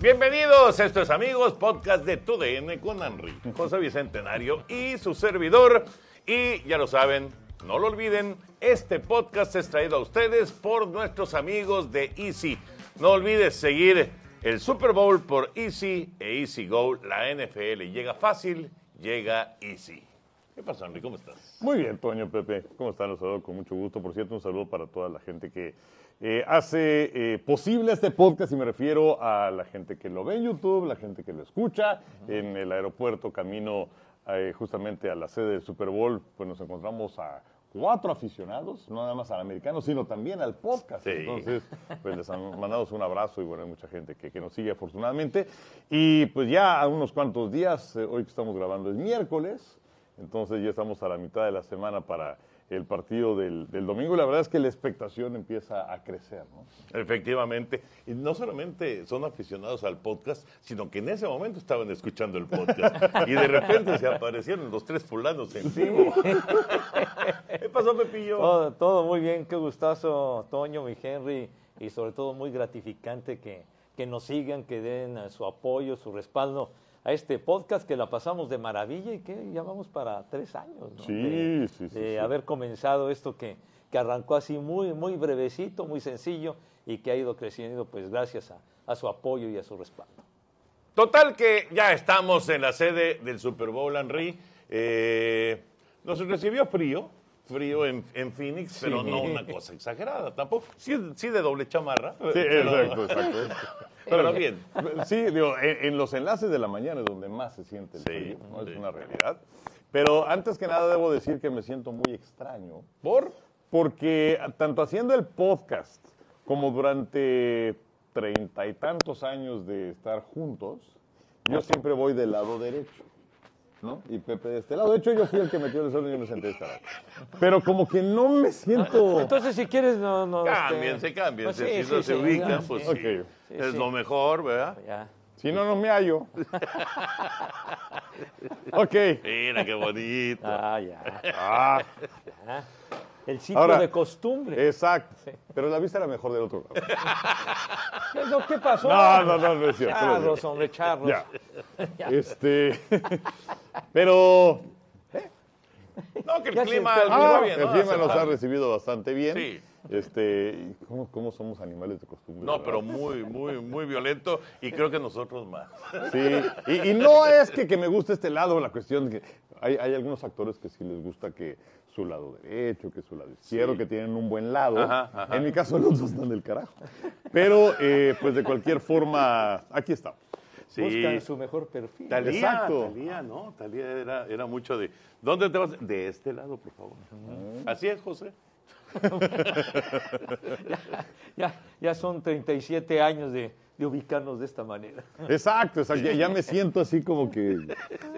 Bienvenidos, esto es amigos, podcast de TUDN con Henry, José Bicentenario y su servidor. Y ya lo saben, no lo olviden, este podcast es traído a ustedes por nuestros amigos de Easy. No olvides seguir el Super Bowl por Easy e Easy Go. La NFL llega fácil, llega Easy. ¿Qué pasa, Henry? ¿Cómo estás? Muy bien, Toño, Pepe. ¿Cómo están? Los saludo con mucho gusto. Por cierto, un saludo para toda la gente que eh, hace eh, posible este podcast y me refiero a la gente que lo ve en YouTube, la gente que lo escucha en el aeropuerto camino eh, justamente a la sede del Super Bowl. Pues nos encontramos a cuatro aficionados, no nada más al americano, sino también al podcast. Sí. Entonces, pues les mandamos un abrazo y bueno, hay mucha gente que, que nos sigue afortunadamente. Y pues ya a unos cuantos días, hoy que estamos grabando es miércoles, entonces ya estamos a la mitad de la semana para el partido del, del domingo y la verdad es que la expectación empieza a crecer, ¿no? Efectivamente. Y no solamente son aficionados al podcast, sino que en ese momento estaban escuchando el podcast. Y de repente se aparecieron los tres fulanos en vivo. ¿Qué pasó, Pepillo? Todo, todo muy bien, qué gustazo, Toño, mi Henry, y sobre todo muy gratificante que, que nos sigan, que den eh, su apoyo, su respaldo a este podcast, que la pasamos de maravilla y que ya vamos para tres años, ¿no? Sí, de, sí, sí, de sí. haber comenzado esto que, que arrancó así muy, muy brevecito, muy sencillo y que ha ido creciendo, pues gracias a, a su apoyo y a su respaldo. Total que ya estamos en la sede del Super Bowl, Henry. Eh, nos recibió frío, frío en, en Phoenix, pero no una cosa exagerada tampoco. Sí, sí de doble chamarra. Sí, pero- exacto, exacto. Pero bien. Sí, digo, en, en los enlaces de la mañana es donde más se siente el Sí, frío, ¿no? sí. Es una realidad. Pero antes que nada debo decir que me siento muy extraño. ¿Por? Porque tanto haciendo el podcast como durante treinta y tantos años de estar juntos, yo siempre voy del lado derecho. ¿No? Y Pepe de este lado. De hecho, yo fui el que metió el sol y yo me senté de este lado. Pero como que no me siento... Entonces, si quieres, no... no Cámbiense, este, cámbiense. pues sí, si no sí, se sí, ubican, pues sí. sí. Ok. Es sí. lo mejor, ¿verdad? Ya. Si no, no me hallo. ok. Mira qué bonito. Ah, ya. Ah, ya. El ciclo Ahora, de costumbre. exacto. Pero la vista era mejor del otro lado. ¿Qué, no, ¿Qué pasó? No, no, no, no es cierto. Charros, hombre, charros. Ya. Este. Pero. No, que el Ya clima, el clima Ah, bien, el ¿no? clima nos ha recibido bastante bien. Sí. Este. ¿Cómo, cómo somos animales de costumbre? No, verdad? pero muy, muy, muy violento y creo que nosotros más. Sí, y, y no es que, que me guste este lado, la cuestión de que hay, hay algunos actores que sí les gusta que su lado derecho, que su lado izquierdo, que tienen un buen lado. Ajá, ajá. En mi caso los dos están del carajo. Pero, eh, pues de cualquier forma, aquí estamos. Sí. Buscan su mejor perfil. Talía, Exacto. Talía, ¿no? Talía era, era mucho de. ¿Dónde te vas? De este lado, por favor. Así es, José. Ya, ya son 37 años de, de ubicarnos de esta manera. Exacto, exacto. Ya, ya me siento así como que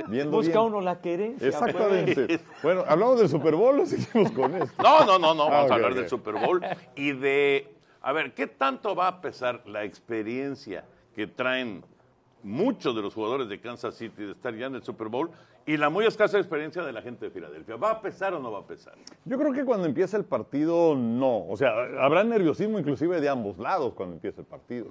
viendo Busca bien. uno la querencia. Exactamente. Bueno, hablamos del Super Bowl o seguimos con esto. No, no, no, no. Ah, Vamos a hablar del Super Bowl y de. A ver, ¿qué tanto va a pesar la experiencia que traen muchos de los jugadores de Kansas City de estar ya en el Super Bowl y la muy escasa experiencia de la gente de Filadelfia? ¿Va a pesar o no va a pesar? Yo creo que cuando empieza el partido, no. O sea, habrá nerviosismo inclusive de ambos lados cuando empieza el partido.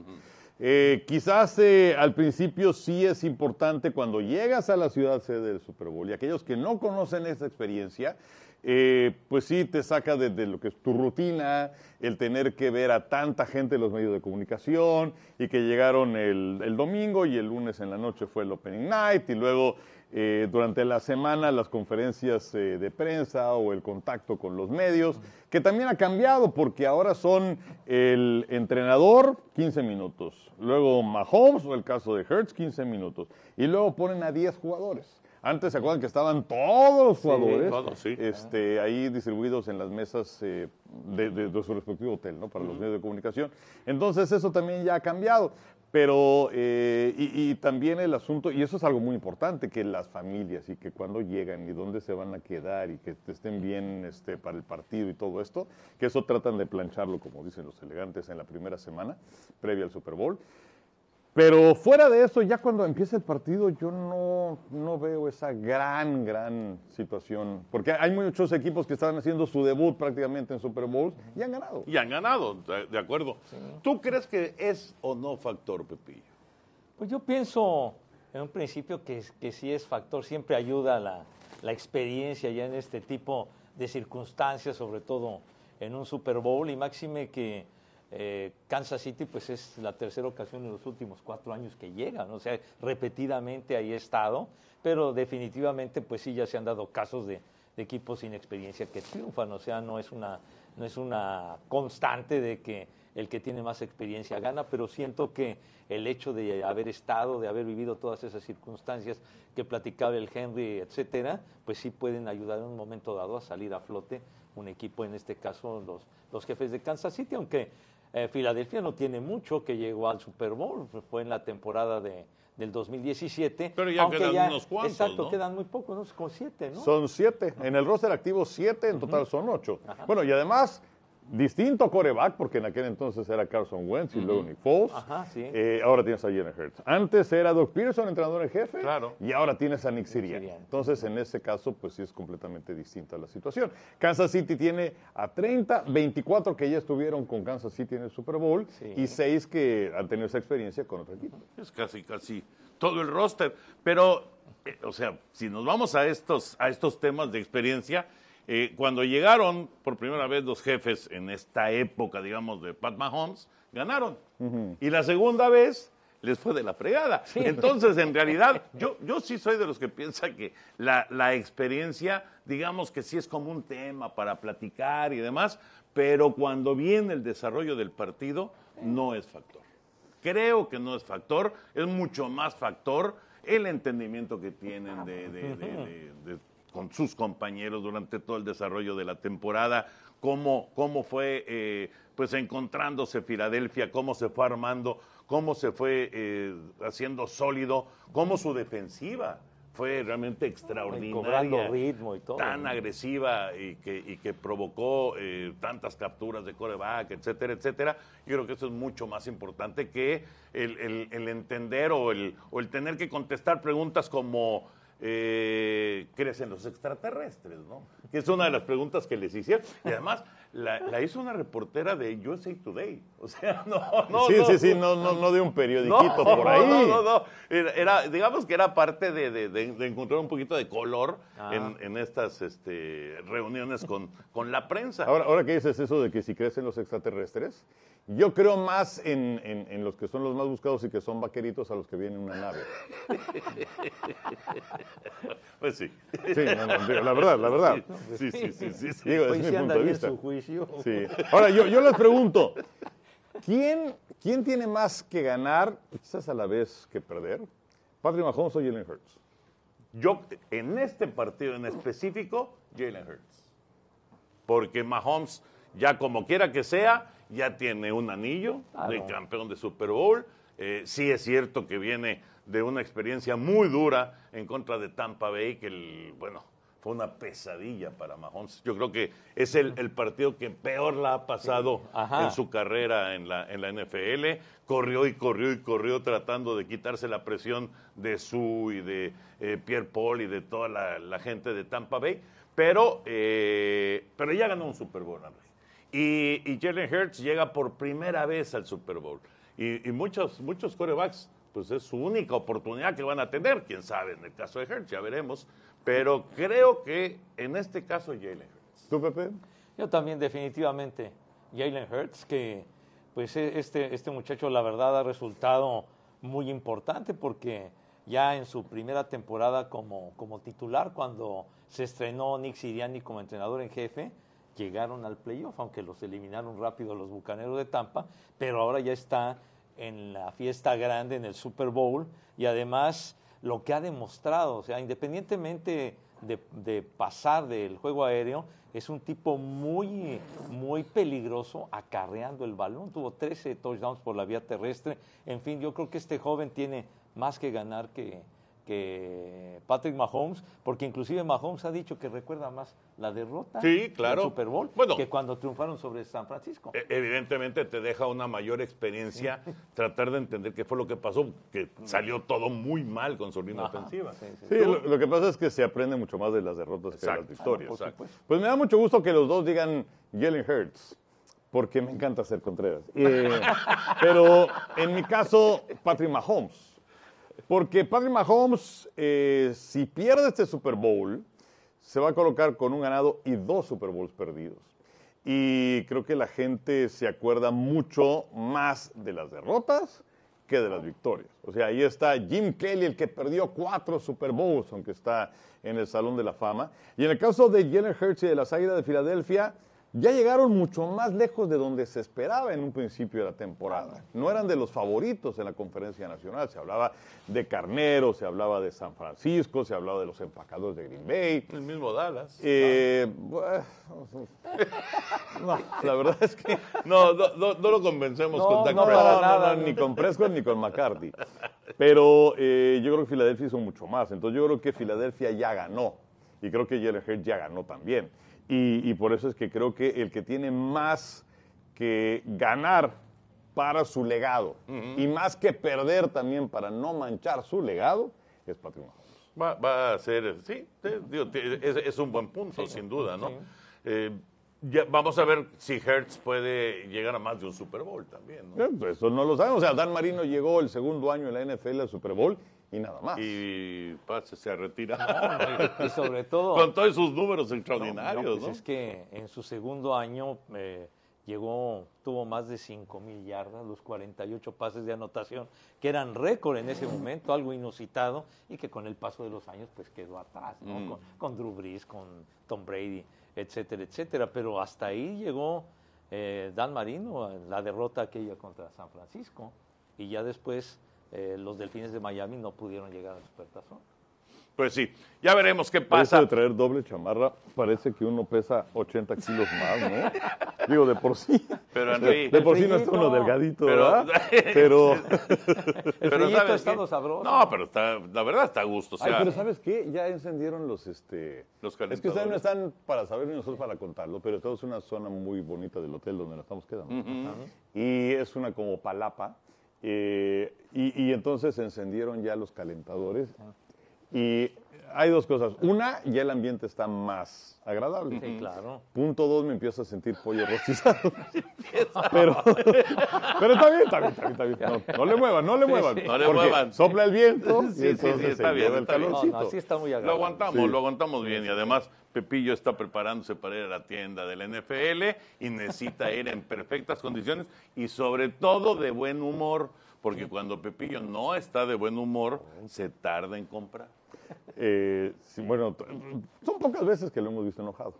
Eh, quizás eh, al principio sí es importante cuando llegas a la ciudad sede del Super Bowl y aquellos que no conocen esa experiencia, eh, pues sí te saca de, de lo que es tu rutina, el tener que ver a tanta gente en los medios de comunicación y que llegaron el, el domingo y el lunes en la noche fue el Opening Night y luego eh, durante la semana las conferencias eh, de prensa o el contacto con los medios, que también ha cambiado porque ahora son el entrenador 15 minutos, luego Mahomes o el caso de Hertz 15 minutos y luego ponen a 10 jugadores. Antes se acuerdan que estaban todos los jugadores todos, sí. este, ahí distribuidos en las mesas eh, de, de- de su respectivo hotel, ¿no? Para los medios de comunicación. Entonces eso también ya ha cambiado. Pero, eh, y, y también el asunto, y eso es algo muy importante, que las familias y que cuando llegan y dónde se van a quedar y que estén bien este, para el partido y todo esto, que eso tratan de plancharlo, como dicen los elegantes, en la primera semana, previa al Super Bowl. Pero fuera de eso, ya cuando empieza el partido, yo no, no veo esa gran, gran situación. Porque hay muchos equipos que están haciendo su debut prácticamente en Super Bowl y han ganado. Y han ganado, de de acuerdo. ¿Tú crees que es o no factor, Pepillo? Pues yo pienso en un principio que, que sí es factor, siempre ayuda la, la experiencia ya en este tipo de circunstancias, sobre todo en un Super Bowl, y máxime que eh, Kansas City pues es la tercera ocasión en los últimos cuatro años que llega, ¿no? o sea, repetidamente ahí ha estado, pero definitivamente pues sí ya se han dado casos de, de equipos sin experiencia que triunfan, o sea, no es una, no es una constante de que el que tiene más experiencia gana, pero siento que el hecho de haber estado, de haber vivido todas esas circunstancias que platicaba el Henry, etcétera, pues sí pueden ayudar en un momento dado a salir a flote un equipo, en este caso los, los jefes de Kansas City, aunque eh, Filadelfia no tiene mucho que llegó al Super Bowl, fue en la temporada de, del 2017. Pero ya aunque quedan unos cuantos, Exacto, ¿no? quedan muy pocos, ¿no? Como siete, ¿no? Son siete. En el roster activo, siete. En total son ocho. Bueno, y además, distinto coreback, porque en aquel entonces era Carson Wentz y luego Nick Foles. Ajá, sí. Eh, ahora tienes a Jalen Hurts. Antes era Doug Pearson, entrenador en jefe. Claro. Y ahora tienes a Nick Sirianni. Sirianni. Entonces, en ese caso, pues sí es completamente distinta la situación. Kansas City tiene a 30, 24 que ya estuvieron con Kansas City en el Super Bowl Sí. y 6 que han tenido esa experiencia con otro equipo. Es casi, casi todo el roster. Pero, eh, o sea, si nos vamos a estos, a estos temas de experiencia, eh, cuando llegaron por primera vez los jefes en esta época, digamos, de Pat Mahomes, ganaron. Y la segunda vez les fue de la fregada. Entonces, en realidad, yo, yo sí soy de los que piensa que la, la experiencia, digamos que sí es como un tema para platicar y demás, pero cuando viene el desarrollo del partido, no es factor. Creo que no es factor, es mucho más factor el entendimiento que tienen de, de- de- de- de- con sus compañeros durante todo el desarrollo de la temporada, cómo, cómo fue eh, pues encontrándose Filadelfia, cómo se fue armando, cómo se fue eh, haciendo sólido, cómo su defensiva fue realmente extraordinaria. cobrando ritmo y todo, Tan ¿no? agresiva y que, y que provocó eh, tantas capturas de coreback, etcétera, etcétera. Yo creo que eso es mucho más importante que el, el- el entender o el, o el tener que contestar preguntas como eh, ¿crecen los extraterrestres? ¿no? Que es una de las preguntas que les hicieron. Y además la, la hizo una reportera de USA Today. O sea, no, no. sí, no. sí, sí, no, no, no de un periodiquito No, por ahí. No, no, no. Era, era- digamos que era parte de, de- de- de encontrar un poquito de color Ah. en, en estas este, reuniones con, con la prensa. Ahora, ahora que dices eso de que si crecen los extraterrestres, yo creo más en, en- en los que son los más buscados y que son vaqueritos a los que vienen en una nave. Pues sí. Sí, no, no, digo, la verdad, la verdad. Sí, sí, sí, sí, sí. Digo, es sí mi punto de vista. su Sí. Ahora, yo, yo les pregunto, ¿quién, ¿quién tiene más que ganar, quizás a la vez que perder? ¿Patrick Mahomes o Jalen Hurts? Yo, en este partido en específico, Jalen Hurts. Porque Mahomes, ya como quiera que sea, ya tiene un anillo de campeón de Super Bowl. Eh, sí es cierto que viene de una experiencia muy dura en contra de Tampa Bay, que, el, bueno, fue una pesadilla para Mahomes. Yo creo que es el, el partido que peor la ha pasado en su carrera en la, en la NFL. Corrió y corrió y corrió tratando de quitarse la presión de Su y de eh, Pierre Paul y de toda la, la gente de Tampa Bay. Pero, eh, pero ya ganó un Super Bowl. Y, y Jalen Hurts llega por primera vez al Super Bowl. Y, y muchos, muchos corebacks, pues es su única oportunidad que van a tener. Quién sabe, en el caso de Hurts, ya veremos. Pero creo que en este caso Jalen Hurts. ¿Tú, Pepe? Yo también definitivamente Jalen Hurts, que pues e- este, este muchacho la verdad ha resultado muy importante porque ya en su primera temporada como, como titular, cuando se estrenó Nick Sirianni como entrenador en jefe, llegaron al playoff, aunque los eliminaron rápido los Bucaneros de Tampa, pero ahora ya está en la fiesta grande, en el Super Bowl, y además lo que ha demostrado. O sea, independientemente de, de pasar del juego aéreo, es un tipo muy, muy peligroso acarreando el balón. Tuvo 13 touchdowns por la vía terrestre. En fin, yo creo que este joven tiene más que ganar que, que Patrick Mahomes, porque inclusive Mahomes ha dicho que recuerda más la derrota Sí, claro. del Super Bowl Bueno. que cuando triunfaron sobre San Francisco. E- Evidentemente te deja una mayor experiencia tratar de entender qué fue lo que pasó, que salió todo muy mal con su línea Ajá, ofensiva. sí, sí. Sí, lo, lo que pasa es que se aprende mucho más de las derrotas que de las victorias. Ah. Pues me da mucho gusto que los dos digan Jalen Hurts, porque me encanta ser Contreras. Eh, pero en mi caso, Patrick Mahomes. Porque Patrick Mahomes, eh, si pierde este Super Bowl, se va a colocar con un ganado y dos Super Bowls perdidos. Y creo que la gente se acuerda mucho más de las derrotas que de las victorias. O sea, ahí está Jim Kelly, el que perdió cuatro Super Bowls, aunque está en el Salón de la Fama. Y en el caso de Jalen Hurts y de las Águilas de Filadelfia, ya llegaron mucho más lejos de donde se esperaba en un principio de la temporada. No eran de los favoritos en la conferencia nacional. Se hablaba de Carnero, se hablaba de San Francisco, se hablaba de los empacadores de Green Bay. El mismo Dallas. Eh, bueno, no, la verdad es que No, no, lo convencemos con Dak no, Prescott. ni con Prescott ni con McCarthy. Pero eh, yo creo que Filadelfia hizo mucho más. Entonces yo creo que Filadelfia ya ganó. Y creo que Jalen Hurts ya ganó también. Y, y por eso es que creo que el que tiene más que ganar para su legado y más que perder también para no manchar su legado es Patrick Mahomes. Va, va a ser, sí, te- digo, te- es, es un buen punto, sin duda, ¿no? Eh, ya, vamos a ver si Hertz puede llegar a más de un Super Bowl también, ¿no? Eh, pues Eso no lo sabemos. O sea, Dan Marino llegó el segundo año en la NFL al Super Bowl y nada más. Y pase, se ha retirado. Y sobre todo... Con todos sus números No, extraordinarios, no, ¿no? pues es que en su segundo año eh, llegó, tuvo más de 5 mil yardas, los 48 pases de anotación, que eran récord en ese momento, algo inusitado, y que con el paso de los años pues quedó atrás, ¿no? Mm. con, con Drew Brees, con Tom Brady, etcétera, etcétera. Pero hasta ahí llegó eh, Dan Marino, la derrota aquella contra San Francisco, y ya después eh, los Delfines de Miami no pudieron llegar al Supertazón. Pues sí, ya veremos qué Eso pasa. de traer doble chamarra parece que uno pesa 80 kilos más, ¿no? Digo, de por sí. Pero, Henry, De por sí no está uno delgadito, Pero- ¿verdad? Pero, El pero ¿sabes ha estado qué? sabroso. No, pero está, la verdad está a gusto. O Ay, sea, pero ¿sabes qué? Ya encendieron los, este... Los es que ustedes no están para saber ni nosotros para contarlo, pero estamos en una zona muy bonita del hotel donde nos estamos quedando. Y es una como palapa. Eh, y, y entonces se encendieron ya los calentadores. Y hay dos cosas. Una, ya el ambiente está más agradable. Sí, claro. Punto dos, me empiezo a sentir pollo rostizado. pero, pero está bien, está bien, está bien. Está bien. No, no le muevan, no le muevan. No le muevan. Sopla el viento Sí, y sí, sí, entonces está se bien, lleva el está bien. No, calorcito. no, así está muy Lo agradable. aguantamos, Sí. lo aguantamos bien. Y además, Pepillo está preparándose para ir a la tienda del NFL y necesita ir en perfectas condiciones y sobre todo de buen humor, porque cuando Pepillo no está de buen humor, se tarda en comprar. Eh, sí, bueno, son pocas veces que lo hemos visto enojado.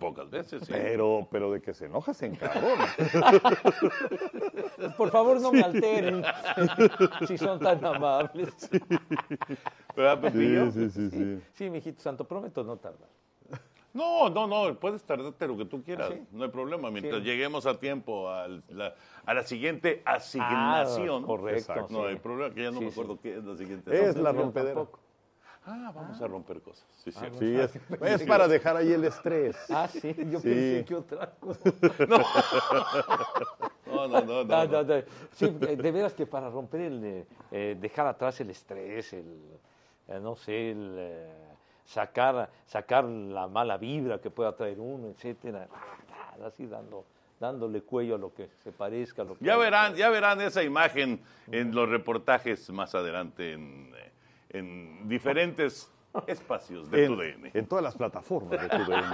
Pocas veces, sí. Pero, pero de que se enoja, se encabrona. Por favor, no me alteren. si son tan amables. Sí, ¿Verdad, Pepillo? sí, sí, sí. sí, mijito santo, prometo no tardar. No, no, no, puedes tardarte lo que tú quieras, ¿Ah, sí? no hay problema. Mientras Sí. lleguemos a tiempo la- a la siguiente asignación. Ah, correcto, Exacto. No sí. hay problema, que ya no Sí, me sí. acuerdo qué es la siguiente. Es asignación. la yo rompedera. tampoco. Ah, vamos a romper cosas. Sí, sí. Sí, es, es para dejar ahí el estrés. Ah, sí, yo Sí. pensé que otra cosa. No, no, no, no. No, no, no. Sí, de veras que para romper el, eh, eh, dejar atrás el estrés, el, eh, no sé, el eh, sacar, sacar la mala vibra que pueda traer uno, etcétera. Así dando, dándole cuello a lo que se parezca. a Lo que Ya verán, ya verán esa imagen en los reportajes más adelante en, en diferentes espacios de en, tu DN. en todas las plataformas de TUDN.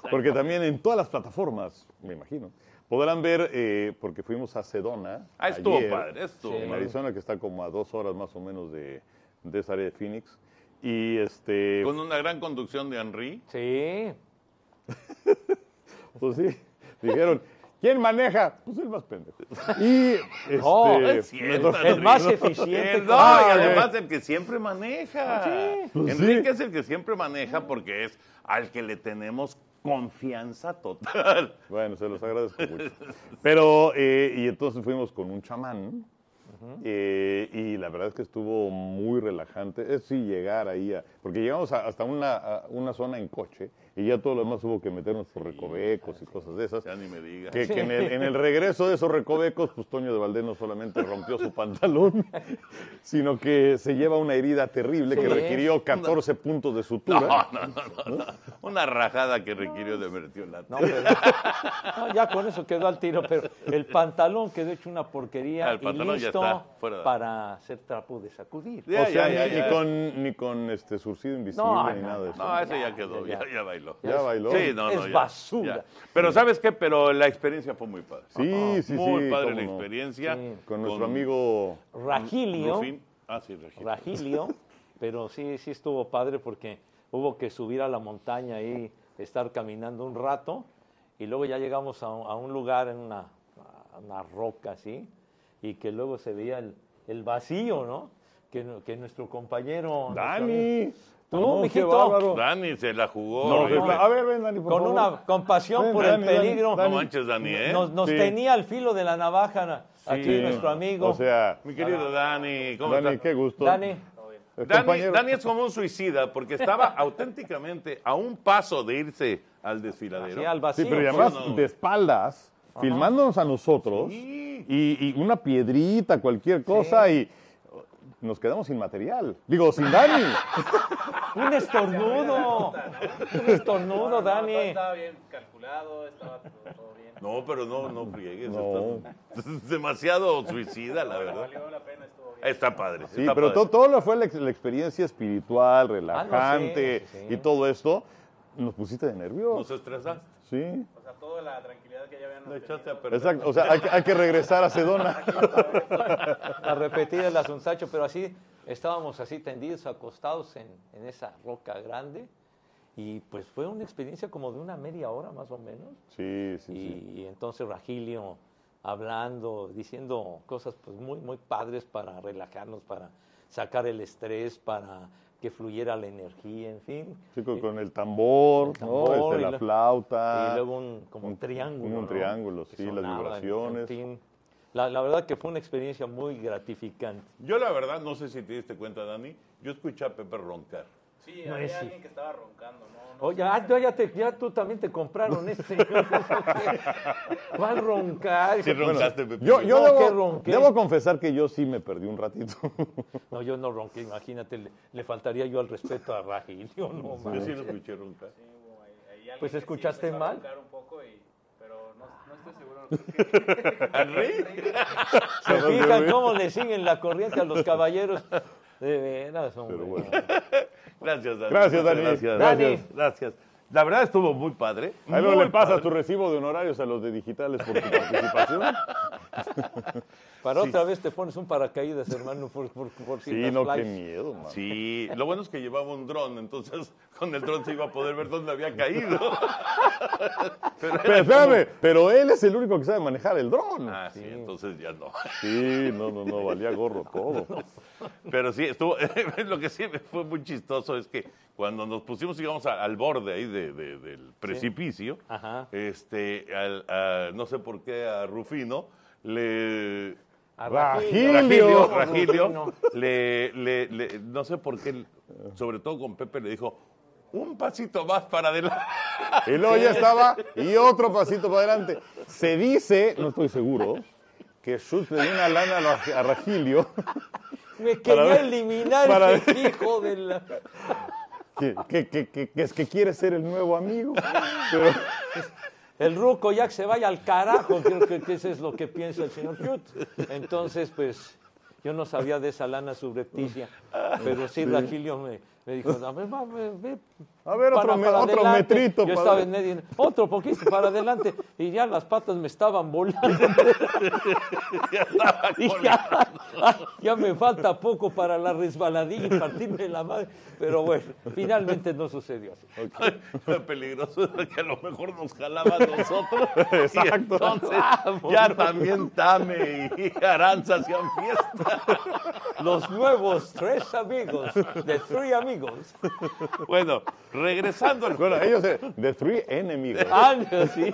Porque también en todas las plataformas, me imagino, podrán ver, eh, porque fuimos a Sedona. Ah, estuvo ayer, padre, estuvo En. Arizona, que está como a dos horas más o menos de, de esa área de Phoenix. Y este. Con una gran conducción de Henry. Sí, Pues sí, dijeron, ¿Quién maneja? Pues el más pendejo. Y este, No, Es cierto, el más eficiente. Eh, No, Ah, y además el que siempre maneja. Pues Enrique sí. es el que siempre maneja porque es al que le tenemos confianza total. Bueno, se los agradezco mucho. Pero, eh, y entonces fuimos con un chamán. Eh, y la verdad es que estuvo muy relajante. Es sí llegar ahí, a- porque llegamos a- hasta una, a una zona en coche y ya todo lo demás hubo que meternos por recovecos y cosas de esas. Ya ni me digas. Que, que en, el, en el regreso de esos recovecos, pues Toño de Valdés no solamente rompió su pantalón, sino que se lleva una herida terrible que requirió 14 puntos de sutura. No, no, no, no, no. Una rajada que requirió de mertiolate. No, pero- no, ya con eso quedó al tiro, pero el pantalón quedó hecho una porquería Ah, el y ya listo está, fuera de- para hacer trapo de sacudir. Ya, o sea, ya, ni, ya, ni ya. con, ni con este surcido invisible No, ni no, nada de eso. No, ese ya quedó, ya, ya. ya bailó. Ya bailó. Sí, no, no, Es ya, basura. ya. Pero ¿sabes qué? Pero la experiencia fue muy padre. Sí, sí, Muy sí, padre cómo la no. experiencia. Sí. Con nuestro amigo Ragilio, Rufín. Ah, sí, Regilio. Ragilio, pero sí, sí estuvo padre porque hubo que subir a la montaña y estar caminando un rato y luego ya llegamos a un, a un lugar en una, una roca así y que luego se veía el, el vacío, ¿no? Que, que nuestro compañero... nuestro amigo- Dani. Tú, No, mijito. Dani se la jugó. No, horrible. a ver, ven, Dani, por con favor. una compasión Ven, por Dani, el Dani, peligro. No manches, Dani, ¿eh? Nos, nos Sí. tenía al filo de la navaja aquí Sí. nuestro amigo. O sea, Mi querido Dani, ¿cómo Dani, qué gusto. Dani, Eh, Dani. Dani es como un suicida porque estaba auténticamente a un paso de irse al desfiladero. así al vacío. Sí, pero además no. de espaldas, filmándonos a nosotros, Sí. y, y una piedrita, cualquier cosa, y nos quedamos sin material. Digo, sin Dani. Un estornudo. Un estornudo, Dani. Estaba bien calculado, estaba todo, todo bien. No, pero no, no friegues. No. estás- Es demasiado suicida, la verdad. Valió la pena, estuvo bien. Está padre. Sí, está pero padre. todo, todo lo fue la, ex- la experiencia espiritual, relajante, sí, sí, sí. y todo esto, nos pusiste de nervios. Nos estresaste. Sí. Toda la tranquilidad que ya habían Le echaste a perder. Exacto, o sea, hay que, hay que regresar a Sedona. A repetir el asuntacho, pero así estábamos así tendidos, acostados en, en esa roca grande. Y pues fue una experiencia como de una media hora más o menos. Sí, sí, y, sí. y entonces Ragilio hablando, diciendo cosas pues muy, muy padres para relajarnos, para sacar el estrés, para que fluyera la energía, en fin. Sí, con, con el tambor, El tambor ¿no? Este, y la lo- flauta. y luego un como un triángulo. Un ¿no? triángulo, Que sí, las sonaba, vibraciones. En fin, la, la verdad que fue una experiencia muy gratificante. Yo la verdad, no sé si te diste cuenta, Dani, yo escuché a Pepe roncar. Sí, No había es- alguien que estaba roncando, ¿no? no Oye, sé, ah, ya, ya, te- ya tú también te compraron este. ¿Cuál roncar? Sí roncaste, Pepe. Yo, yo No, debo, que ronqué. debo confesar que yo sí me perdí un ratito. No, yo no ronqué, imagínate, le, le faltaría yo al respeto a Ragilio, no Yo sí lo escuché roncar. sí, ahí alguien Pues, sí ¿escuchaste a mal? roncar un poco y- pero no, no estoy seguro. que- ¿Henry? ¿Se fijan cómo le siguen la corriente a los caballeros? De veras, hombre. Pero bueno. Gracias, Dani. Gracias, Dani. Gracias. Gracias. gracias. La verdad estuvo muy padre. Ahí luego le pasas padre. tu recibo de honorarios a los de digitales por tu participación. Para otra vez te pones un paracaídas, hermano, por, por, por si Sí, no, qué miedo, man. Sí, lo bueno es que llevaba un dron, entonces con el dron se iba a poder ver dónde había caído. Pero era Pero espérame, pero él es el único que sabe manejar el dron. Ah, sí, entonces ya no. Sí, no, no, no, valía gorro todo. Pero sí, estuvo, lo que sí me fue muy chistoso es que cuando nos pusimos, íbamos al borde ahí de- de- del precipicio, Ajá. este, al- a- no sé por qué a Rufino le... A Ragilio. Ragilio. Ragilio, le, le- le- no sé por qué, sobre todo con Pepe, le dijo, un pasito más para adelante. Y luego ya estaba, y otro pasito para adelante. Se dice, no estoy seguro, que Schultz le dio una lana a Ra- a Ragilio, Me quería eliminar para ese hijo de la... que, que, que, es que quiere ser el nuevo amigo. Pero, El ruco ya que se vaya al carajo, creo que, que eso es lo que piensa el señor Cute. Entonces, pues, yo no sabía de esa lana subrepticia, pero sí, Ragilio me, me dijo, a ver, va, ve, ve a ver, para- otro, para otro adelante". metrito. Yo para- estaba en medio, otro poquito para adelante, y ya las patas me estaban volando. Ya estaba Y ya, ya me falta poco para la resbaladilla y partirme la madre. Pero bueno, finalmente no sucedió así. Lo peligroso es que a lo mejor nos jalaba a nosotros. Exacto. Y entonces ya también Tame y Aranza hacían fiesta. Los nuevos tres amigos, de Three Amigos. Bueno, regresando al Bueno, ellos, eh, The Three Enemigos. Ah, sí.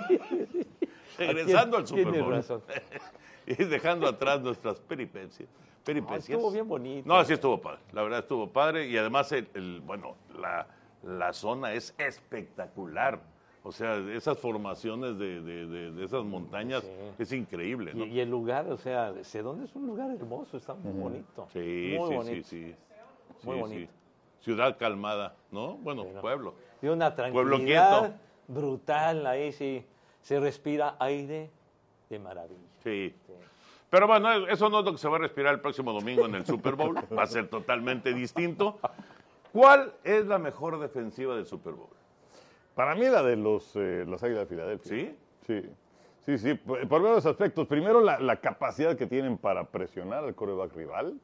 regresando al Super Bowl. razón. y dejando atrás nuestras peripecias. peripecias. estuvo bien bonito. No, sí estuvo padre. La verdad estuvo padre y además, el, el- bueno, la, la zona es espectacular. O sea, esas formaciones de, de- de- de esas montañas es increíble, Y, ¿no? y el lugar, o sea, Sedón es un lugar hermoso, está muy bonito. Sí, muy sí, bonito. sí, sí. Muy bonito. Ciudad calmada, ¿no? Bueno, pueblo. Y una Pueblo tranquilidad quieto. brutal, ahí sí se respira aire de maravilla. Sí. Pero bueno, eso no es lo que se va a respirar el próximo domingo en el Super Bowl. Va a ser totalmente distinto. ¿Cuál es la mejor defensiva del Super Bowl? Para mí la de los, eh, las Águilas de Filadelfia. ¿Sí? Sí, sí, sí, por, por varios aspectos. Primero, la, la capacidad que tienen para presionar al coreback rival.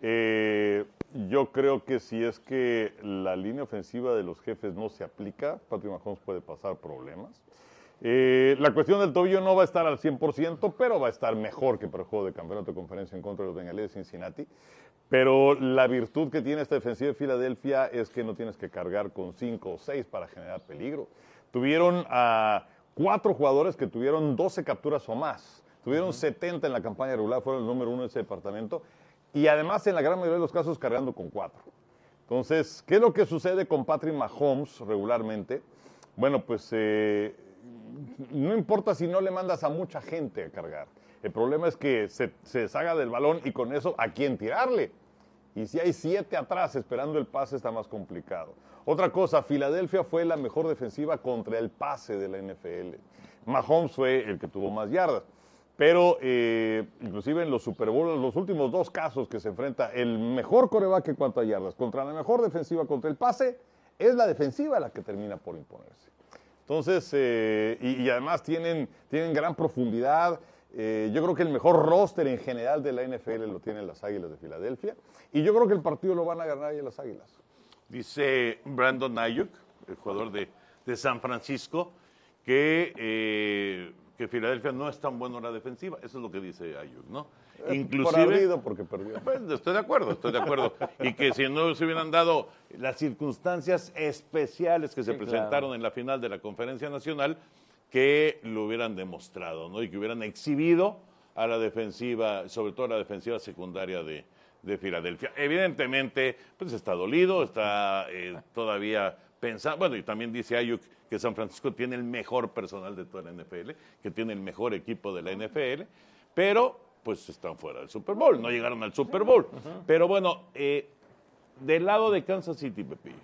Eh, yo creo que si es que la línea ofensiva de los jefes no se aplica, Patrick Mahomes puede pasar problemas. Eh, la cuestión del tobillo no va a estar al 100%, pero va a estar mejor que para el juego de campeonato de conferencia en contra de los Bengalíes de Cincinnati. Pero la virtud que tiene esta defensiva de Filadelfia es que no tienes que cargar con cinco o seis para generar peligro. Tuvieron a cuatro jugadores que tuvieron 12 capturas o más. Tuvieron 70 en la campaña regular, fueron el número uno de ese departamento. Y además, en la gran mayoría de los casos, cargando con cuatro. Entonces, ¿qué es lo que sucede con Patrick Mahomes regularmente? Bueno, pues eh, no importa si no le mandas a mucha gente a cargar. El problema es que se, se deshaga del balón y con eso a quién tirarle. Y si hay siete atrás esperando el pase está más complicado. Otra cosa, Filadelfia fue la mejor defensiva contra el pase de la NFL. Mahomes fue el que tuvo más yardas. Pero eh, inclusive en los Super Bowl, los últimos dos casos que se enfrenta el mejor coreback en cuanto a yardas contra la mejor defensiva contra el pase, es la defensiva la que termina por imponerse. Entonces, eh, y, además tienen, tienen gran profundidad. Eh, yo creo que el mejor roster en general de la NFL lo tienen las Águilas de Filadelfia. Y yo creo que el partido lo van a ganar ahí las Águilas. Dice Brandon Ayuk, el jugador de, de San Francisco, que, eh, que Filadelfia no es tan bueno en la defensiva. Eso es lo que dice Ayuk, ¿no? Eh, Por ardido porque perdió. Pues, estoy de acuerdo, estoy de acuerdo. Y que si no se hubieran dado las circunstancias especiales que se Sí, presentaron claro. en la final de la Conferencia Nacional, que lo hubieran demostrado, ¿no? Y que hubieran exhibido a la defensiva, sobre todo a la defensiva secundaria de, de Filadelfia. Evidentemente, pues está dolido, está eh, todavía pensando, bueno, y también dice Ayuk que San Francisco tiene el mejor personal de toda la NFL, que tiene el mejor equipo de la NFL, pero pues están fuera del Super Bowl, no llegaron al Super Bowl. Pero bueno, eh, del lado de Kansas City, Pepillo,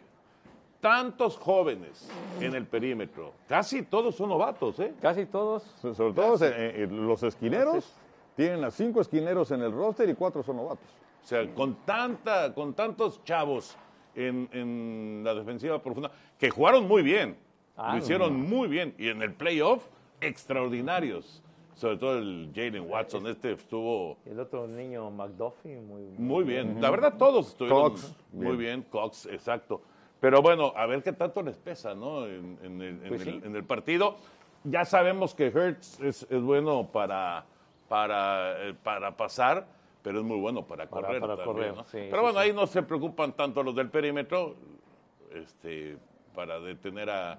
tantos jóvenes en el perímetro, casi todos son novatos, ¿eh? Casi todos. So- Sobre todo eh, eh, los esquineros. Tienen a cinco esquineros en el roster y cuatro son novatos. O sea, con, tanta, con tantos chavos en, en la defensiva profunda, que jugaron muy bien, Ah, lo hicieron muy bien, y en el playoff, extraordinarios. Sobre todo el Jalen Watson, este estuvo El otro niño, McDuffie, muy, muy bien. La verdad, todos estuvieron Cox, muy bien. bien, Cox, exacto. Pero bueno, a ver qué tanto les pesa, ¿no? En, en el, en Pues el- sí. en el partido. Ya sabemos que Hertz es, es bueno para, para, eh, para pasar, pero es muy bueno para correr. para también, correr, ¿no? sí, pero sí, bueno, sí. ahí no se preocupan tanto los del perímetro este, para detener a,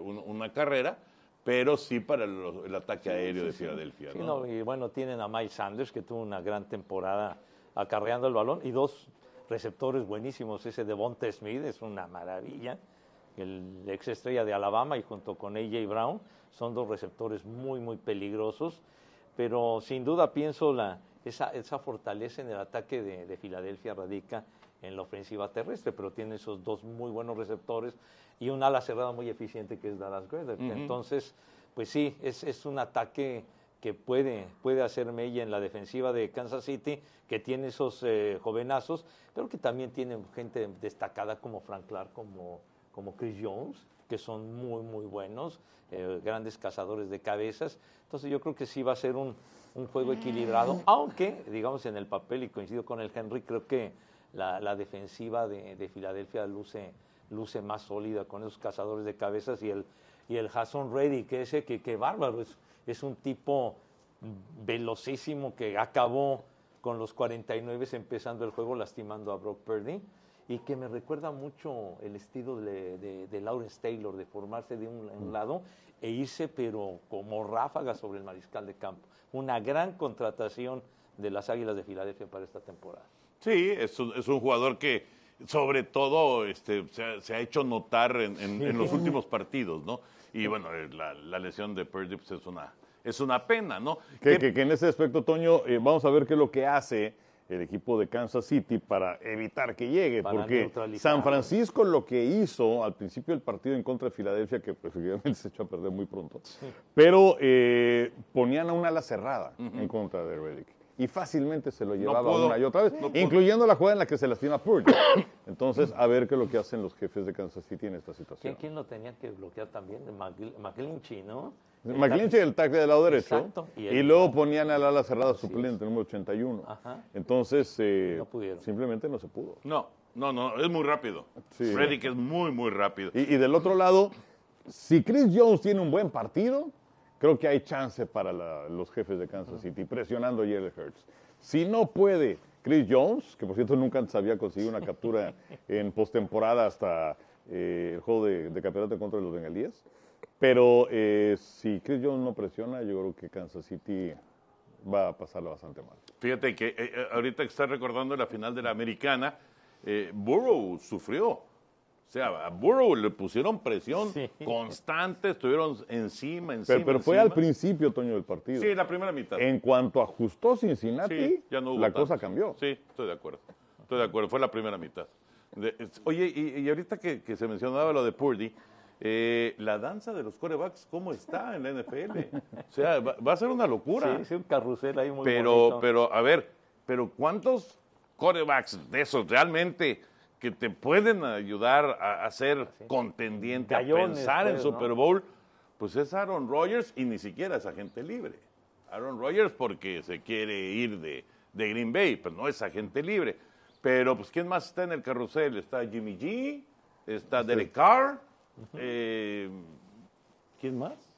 una carrera, pero sí para el, el ataque aéreo de Filadelfia. Sí, ¿no? no, y bueno, tienen a Miles Sanders, que tuvo una gran temporada acarreando el balón, y dos receptores buenísimos. Ese de Bonte Smith es una maravilla, el ex estrella de Alabama, y junto con A.J. Brown, son dos receptores muy, muy peligrosos. Pero sin duda pienso la, esa, esa fortaleza en el ataque de, de Filadelfia radica en la ofensiva terrestre, pero tiene esos dos muy buenos receptores y un ala cerrada muy eficiente que es Dallas Goedert. Entonces, pues sí, es, es un ataque que puede, puede hacer mella en la defensiva de Kansas City, que tiene esos eh, jovenazos, pero que también tiene gente destacada como Frank Clark, como, como Chris Jones, que son muy, muy buenos, eh, grandes cazadores de cabezas. Entonces yo creo que sí va a ser un, un juego equilibrado, aunque, digamos, en el papel, y coincido con el Henry, creo que la, la defensiva de, de Filadelfia luce, luce más sólida con esos cazadores de cabezas y el, y el Jason Reddy, que ese, que, que bárbaro, es, es un tipo velocísimo que acabó con los 49 empezando el juego lastimando a Brock Purdy y que me recuerda mucho el estilo de, de, de Lawrence Taylor de formarse de un, un lado e irse pero como ráfaga sobre el mariscal de campo. Una gran contratación de las Águilas de Filadelfia para esta temporada. Sí, es un, es un jugador que sobre todo este, se, ha, se ha hecho notar en, en- en los últimos partidos, ¿no? Y bueno, eh, la, la lesión de Purdy pues, es, una, es una pena, ¿no? Que, Que- que- que en ese aspecto, Toño, eh, vamos a ver qué es lo que hace el equipo de Kansas City para evitar que llegue, Para porque. San Francisco lo que hizo al principio del partido en contra de Filadelfia, que pues, efectivamente se echó a perder muy pronto, pero eh, ponían a una ala cerrada en contra de Reddick. Y fácilmente se lo llevaba una y otra vez, no incluyendo la jugada en la que se lastima Purdy. Entonces, a ver qué es lo que hacen los jefes de Kansas City en esta ¿Quién, situación. quién lo tenía que bloquear también? McGlinchey, ¿no? McClinchy el tackle del lado derecho Exacto, y luego ponían al ala cerrada suplente, número 81. Ajá. Entonces, eh, No pudieron. simplemente no se pudo. No, no, no, es muy rápido. Sí. Reddick es muy, muy rápido. Y, y del otro lado, si Chris Jones tiene un buen partido, creo que hay chance para la- los jefes de Kansas City, presionando a Jalen Hurts. Si no puede Chris Jones, que por cierto nunca antes había conseguido una captura en postemporada hasta eh, el juego de, de campeonato contra los bengalíes, pero eh, si Chris Jones no presiona, yo creo que Kansas City va a pasarla bastante mal. Fíjate que eh, eh, ahorita que estás recordando la final de la americana, Burrow sufrió. O sea, a Burrow le pusieron presión Sí. constante, estuvieron encima, encima. Pero, pero fue encima. al principio, Toño, del partido. Sí, la primera mitad. En cuanto ajustó Cincinnati, Sí, ya no hubo la tanto. cosa cambió. Sí, estoy de acuerdo. Estoy de acuerdo. Fue la primera mitad. De- es- oye, y, y ahorita que, que se mencionaba lo de Purdy, eh, la danza de los corebacks, ¿cómo está en la NFL? O sea, va, va a ser una locura. Sí, sí, un carrusel ahí muy pero, bonito. pero, a ver, pero ¿cuántos corebacks de esos realmente que te pueden ayudar a, a ser contendiente, a pensar en pues. Super Bowl? Pues es Aaron Rodgers y ni siquiera es agente libre. Aaron Rodgers porque se quiere ir de, de Green Bay, pues no es agente libre. Pero, pues, ¿quién más está en el carrusel? Está Jimmy G, está Derek Carr, eh, ¿quién más?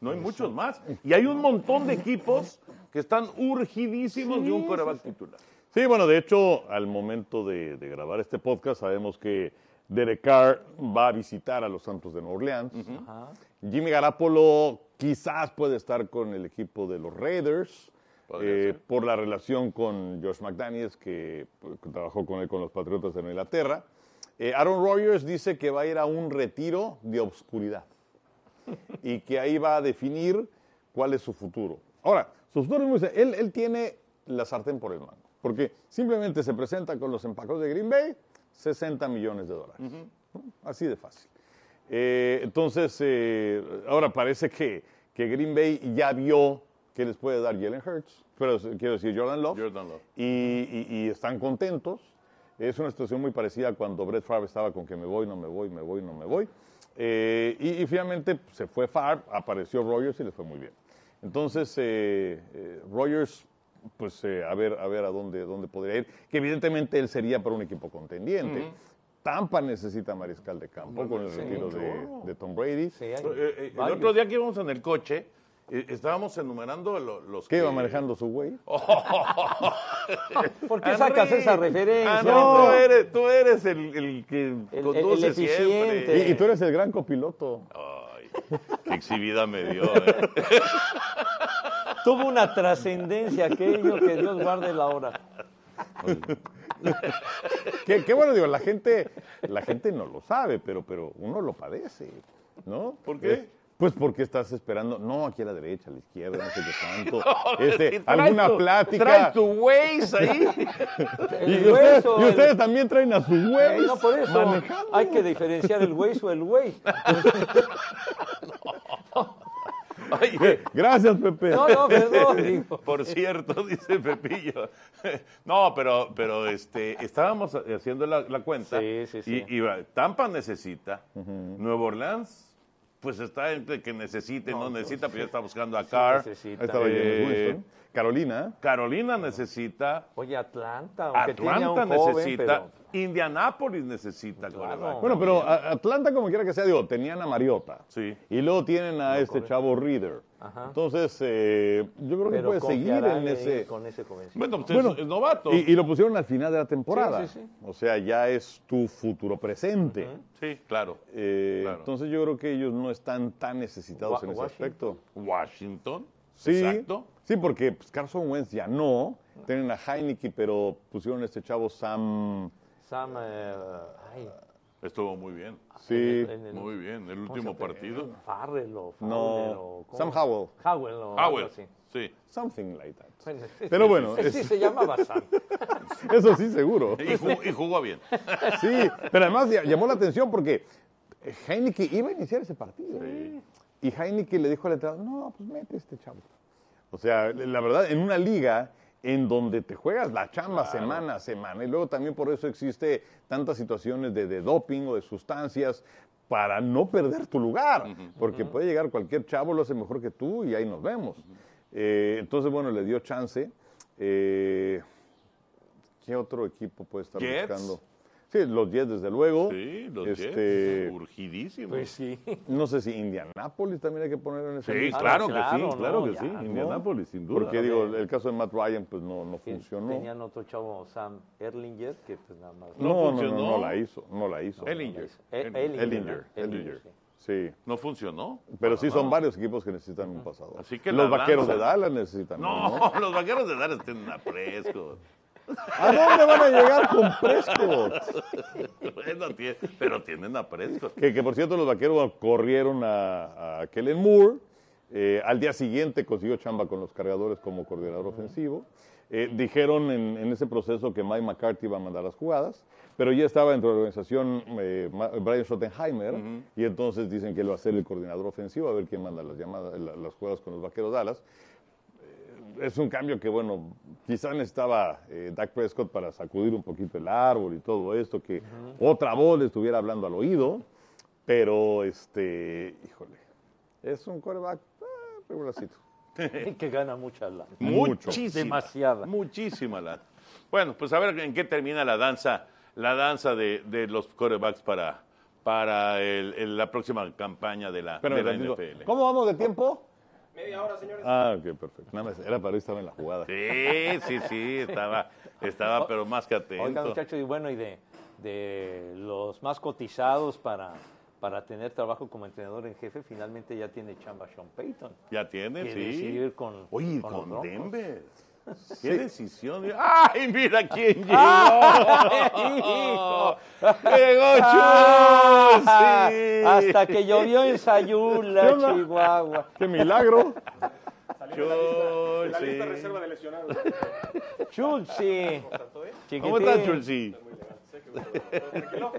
No hay muchos más. Y hay un montón de equipos que están urgidísimos de un coreback titular. Sí, bueno, de hecho, al momento de, de grabar este podcast, sabemos que Derek Carr va a visitar a los Santos de Nueva Orleans. Jimmy Garapolo quizás puede estar con el equipo de los Raiders eh, por la relación con Josh McDaniels, que, pues, que trabajó con él con los Patriotas de Nueva Inglaterra. Eh, Aaron Rodgers dice que va a ir a un retiro de obscuridad y que ahí va a definir cuál es su futuro. Ahora, su futuro es muy él, él tiene la sartén por el mango, porque simplemente se presenta con los empacos de Green Bay, 60 millones de dólares. ¿no? Así de fácil. Eh, entonces, eh, ahora parece que, que Green Bay ya vio que les puede dar Jalen Hurts, pero quiero decir Jordan Love, Jordan Love. Y, y- y están contentos. Es una situación muy parecida a cuando Brett Favre estaba con que me voy, no me voy, me voy, no me voy. Eh, y, y finalmente se fue Favre, apareció Rogers y le fue muy bien. Entonces, eh, Rogers, pues eh, a ver a, ver a dónde, dónde podría ir, que evidentemente él sería para un equipo contendiente. Tampa necesita mariscal de campo con el retiro de, de Tom Brady. Sí, hay Eh, eh, el otro día que íbamos en el coche, eh, estábamos enumerando lo- los ¿Qué que... iba manejando su güey? ¿Por qué Henry, sacas esa referencia? ah, no, tú eres, tú eres el, el que El- el- conduce el eficiente. siempre. Y, y tú eres el gran copiloto. Ay, qué exhibida me dio. eh. Tuvo una trascendencia aquello que Dios guarde la hora. Qué, qué bueno, digo, la gente, la gente no lo sabe, pero, pero uno lo padece, ¿no? ¿Por qué? Pues porque estás esperando, no, aquí a la derecha, a la izquierda, no sé qué tanto. Este, alguna tu- plática. Traes tu Waze ahí. Y, El y ustedes, hueso, y el- ustedes también traen a su. Eh, no, por eso manejando. hay que diferenciar el güey o el güey. Oye, Gracias, Pepe. No, no, perdón. digo. por cierto, dice Pepillo. No, pero, pero este, estábamos haciendo la, la cuenta. Sí, sí, sí. Y, y Tampa necesita, Nueva Orleans, pues está entre que necesita y no, necesita, pero ya está buscando a Carr. necesita. Estaba James Eh. Carolina. Carolina necesita, Oye, Atlanta, aunque tiene Atlanta un joven, necesita, pero- Indianápolis necesita. Claro. Bueno, pero Atlanta, como quiera que sea, digo, tenían a Mariota. Sí. Y luego tienen a este chavo Reader. Ajá. Entonces, eh, yo creo que puede seguir en ese. con ese. Bueno, pues Bueno, es, novato. Y, y lo pusieron al final de la temporada. Sí, sí, sí. O sea, ya es tu futuro presente. Sí, claro. Eh, Claro. Entonces yo creo que ellos no están tan necesitados Wa- en ese Washington. aspecto. Washington. Sí, Exacto. sí, porque pues, Carson Wentz ya no. Tienen a Heineke, pero pusieron a este chavo Sam. Sam, eh, ay, Estuvo muy bien. Sí. en el- Muy bien. El ¿cómo se último partido. Farrell o No, Fowler o- ¿cómo? Sam Howell. Howell o algo Howell. así. Sí. Something like that. Bueno, sí, Pero sí, bueno, sí, es- sí, se llamaba Sam. Eso sí, seguro. Y jugó, y jugó bien. Sí, pero además llamó la atención porque Heineke iba a iniciar ese partido. Y Heineke le dijo al entrenador, no, pues mete este chavo. O sea, la verdad, en una liga en donde te juegas la chamba semana a semana, y luego también por eso existe tantas situaciones de, de doping o de sustancias para no perder tu lugar, porque puede llegar cualquier chavo, lo hace mejor que tú y ahí nos vemos. Eh, entonces, bueno, le dio chance. Eh, ¿Qué otro equipo puede estar Jets. buscando? Sí, los Jets, desde luego. Sí, los Este, Jets. Urgidísimos. Pues sí. No sé si Indianápolis también hay que poner en ese Sí, lista. claro, que claro, sí, claro no, que ya, sí. ¿no? Indianápolis, sin duda. Porque digo, el caso de Matt Ryan pues no, no funcionó. Tenían otro chavo, Sam Erlinger, que pues nada más. No No, no, no, funcionó. no la hizo, no la hizo. Ellinger. El- Ellinger, Ellinger, sí. No funcionó. Pero sí son varios equipos que necesitan un pasado. Así que Los vaqueros de Dallas necesitan. No, los vaqueros de Dallas tienen a Prescott. ¿A dónde van a llegar con Prescott? Bueno, pero tienen a Prescott. Que, que por cierto, los vaqueros corrieron a, a Kellen Moore. Eh, al día siguiente consiguió chamba con los cargadores como coordinador ofensivo. Eh, dijeron en, en ese proceso que Mike McCarthy iba a mandar las jugadas, pero ya estaba dentro de la organización eh, Brian Schottenheimer, y entonces dicen que él va a ser el coordinador ofensivo, a ver quién manda las, llamadas, la- las jugadas con los vaqueros Dallas. Es un cambio que, bueno, quizá necesitaba eh, Dak Prescott para sacudir un poquito el árbol y todo esto, que otra voz le estuviera hablando al oído, pero, este, híjole, es un quarterback eh, regularcito. que gana mucha lana. Mucho. Muchísima. Demasiada. Muchísima lana. Bueno, pues a ver en qué termina la danza, la danza de, de los quarterbacks para, para el- el- la próxima campaña de la, de la. NFL. ¿Cómo vamos de tiempo? Media hora, señores. Ah, ok, perfecto. Nada más, era para si estaba en la jugada. Sí, sí, sí, estaba, estaba pero más que Oiga, atento. muchachos, y bueno, y de, de los más cotizados para, para tener trabajo como entrenador en jefe, finalmente ya tiene chamba Sean Payton. Ya tiene, Que sí. decidir con, Oye, con con, Broncos. Denver. ¿Qué decisión? ¡Ay, mira quién llegó! ¡Llegó! Hasta que llovió en Sayula. Chihuahua. ¡Qué milagro! Salió de la lista, de la lista reserva de lesionados. Chulsi. ¿Cómo estás. Chulsi? Tranquilo.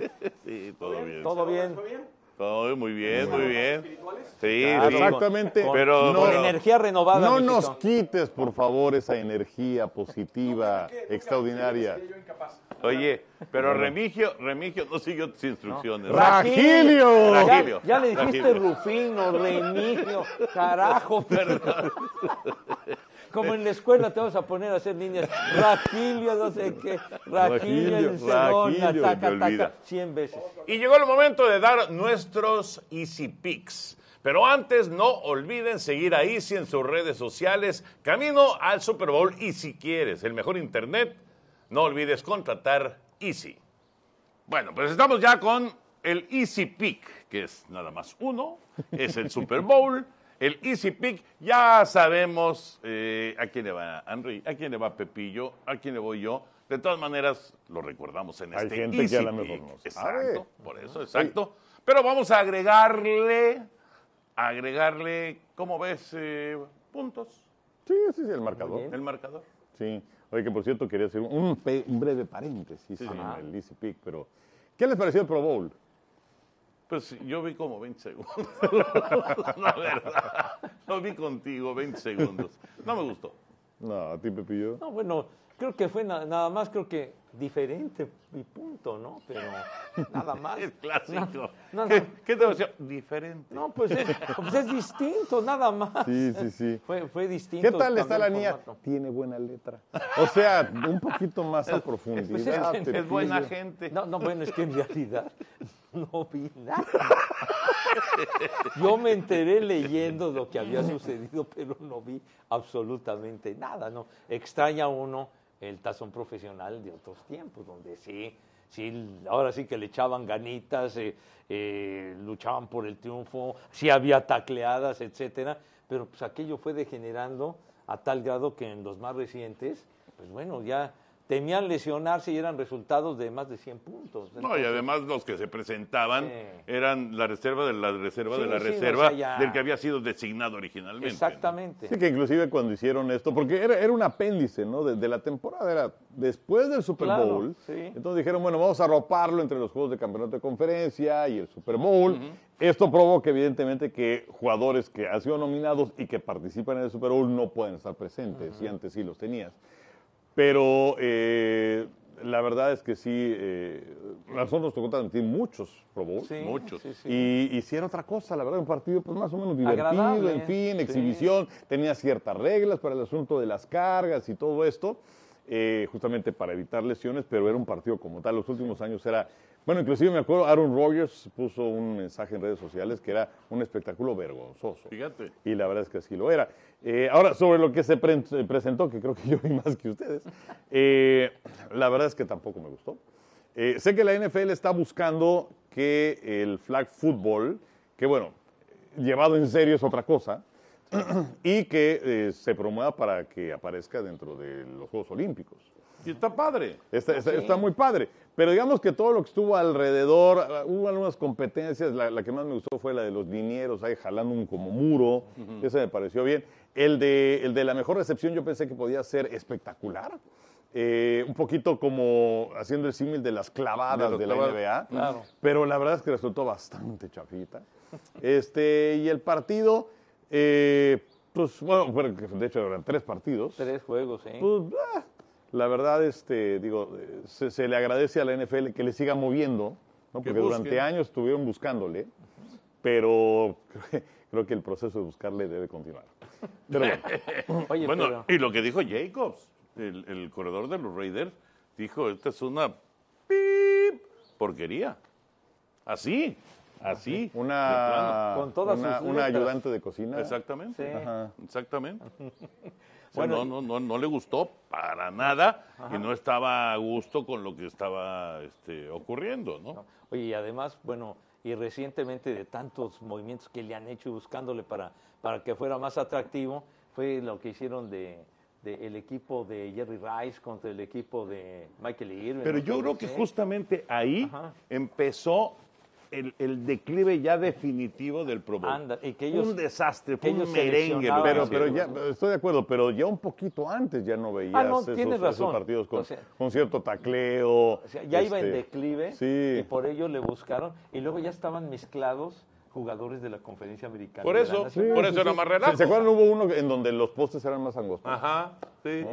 Sí, todo bien. Todo bien. ¿Fue bien? Todo muy bien, muy bien. ¿Espirituales? Sí, Claro, sí. Exactamente. Con, Pero- con energía renovada. No mijito. nos quites, por favor, esa energía positiva. Nunca- extraordinaria. sería yo incapaz. Oye, pero Remigio, Remigio no siguió tus instrucciones. ¡Ragilio! Ya, Ragilio. ya le dijiste Ragilio. Rufino, Remigio, carajo. Como en la escuela te vas a poner a hacer líneas. Ragilio, no sé qué. Ragilio, Ragilio, en Sedona, Ragilio, taca, taca, olvida. 100 veces. Y llegó el momento de dar nuestros Easy Picks. Pero antes, no olviden seguir a Easy en sus redes sociales, camino al Super Bowl. Y si quieres el mejor internet, no olvides contratar Easy. Bueno, pues estamos ya con el Easy Pick, que es nada más uno, es el Super Bowl. El Easy Pick, ya sabemos eh, a quién le va Henry, a quién le va Pepillo, a quién le voy yo. De todas maneras, lo recordamos en Hay este gente que Easy a lo mejor Pick. no sabe. Exacto, por eso, exacto. Pero vamos a agregarle, agregarle, ¿cómo ves? Eh, puntos, Sí, sí, sí, el marcador. el marcador. Sí. Oye, que por cierto quería hacer un breve paréntesis en el Easy Pick, pero ¿qué les pareció el Pro Bowl? Pues yo vi como 20 segundos. la verdad. Lo vi contigo 20 segundos. No me gustó. No, a ti, Pepillo. No, bueno, creo que fue na- nada más, creo que diferente y punto, ¿no? Pero nada más. Es clásico. No, no, ¿Qué, no. qué te pareció? Diferente. No, pues es, pues es distinto, nada más. Sí, sí, sí. Fue, fue distinto. ¿Qué tal está la niña? Tiene buena letra. O sea, un poquito más a profundidad. Pues es. Es buena gente. No, no, bueno, es que en realidad no vi nada. Yo me enteré leyendo lo que había sucedido, pero no vi absolutamente nada, ¿no? Extraña uno el tazón profesional de otros tiempos, donde sí, sí, ahora sí que le echaban ganitas, eh, eh, luchaban por el triunfo, sí había tacleadas, etcétera, pero pues aquello fue degenerando a tal grado que en los más recientes, pues bueno, ya temían lesionarse y eran resultados de más de 100 puntos. No, y además los que se presentaban Sí. eran la reserva de la reserva de la sí, reserva o sea, ya- del que había sido designado originalmente. ¿no? Exactamente. Sí, que inclusive cuando hicieron esto, porque era, era un apéndice, ¿no? De, de la temporada, era después del Super Claro, Bowl. sí. Entonces dijeron, bueno, vamos a roparlo entre los juegos de campeonato de conferencia y el Super Bowl. Esto provoca, evidentemente, que jugadores que han sido nominados y que participan en el Super Bowl no pueden estar presentes, y antes sí los tenías. Pero eh, la verdad es que sí, eh, nosotros nos tocó transmitir muchos Pro. Sí, Muchos. sí, sí. Y hicieron otra cosa, la verdad, un partido pues más o menos divertido, Agradable, en fin, exhibición, tenía ciertas reglas para el asunto de las cargas y todo esto, eh, justamente para evitar lesiones, pero era un partido como tal. Los últimos años era, bueno, inclusive me acuerdo, Aaron Rodgers puso un mensaje en redes sociales que era un espectáculo vergonzoso. Fíjate. Y la verdad es que así lo era. Eh, ahora, sobre lo que se pre- se presentó, que creo que yo vi más que ustedes, eh, la verdad es que tampoco me gustó. Eh, sé que la NFL está buscando que el flag football, que bueno, llevado en serio es otra cosa, y que se promueva para que aparezca dentro de los Juegos Olímpicos. Y está padre. Está, está- está muy padre. Pero digamos que todo lo que estuvo alrededor, ah, hubo algunas competencias, la, la que más me gustó fue la de los linieros, ahí jalando un como muro, esa me pareció bien. El de, el de la mejor recepción yo pensé que podía ser espectacular. Eh, un poquito como haciendo el símil de las clavadas De la clavadas. NBA. Claro. Pero la verdad es que resultó bastante chafita. Este, y el partido, eh, pues bueno, de hecho eran tres partidos. Tres juegos, ¿eh? Pues, ah, la verdad, este, digo, se, se le agradece a la NFL que le siga moviendo, ¿no? Que porque durante años estuvieron buscándole, pero creo que, el proceso de buscarle debe continuar. Pero bueno, Oye, bueno, pero- y lo que dijo Jacobs, el, el corredor de los Raiders, dijo, esta es una pip porquería. Así, así. una. Con todas una, sus una letras. ayudante de cocina. Exactamente. Sí. Ajá. Exactamente. O sea, Bueno, no, no, no, no le gustó para nada y no estaba a gusto con lo que estaba este, ocurriendo, ¿no? Oye, y además, bueno, y recientemente de tantos movimientos que le han hecho buscándole para, para que fuera más atractivo, fue lo que hicieron de, de el equipo de Jerry Rice contra el equipo de Michael Irving. Pero yo creo que justamente ahí Ajá. empezó el, el declive ya definitivo del Pro Bowl. Anda, y que ellos- un desastre, que fue un merengue. Pero, ya, estoy de acuerdo, pero ya un poquito antes ya no veías Ah, no, esos, razón. partidos con, O sea- con cierto tacleo. O sea, ya iba en este, declive Sí. y por ello le buscaron y luego ya estaban mezclados jugadores de la conferencia americana. Por eso, por eso era más relajo. ¿Se, acuerdan? Hubo uno en donde los postes eran más angostos. Ajá, sí.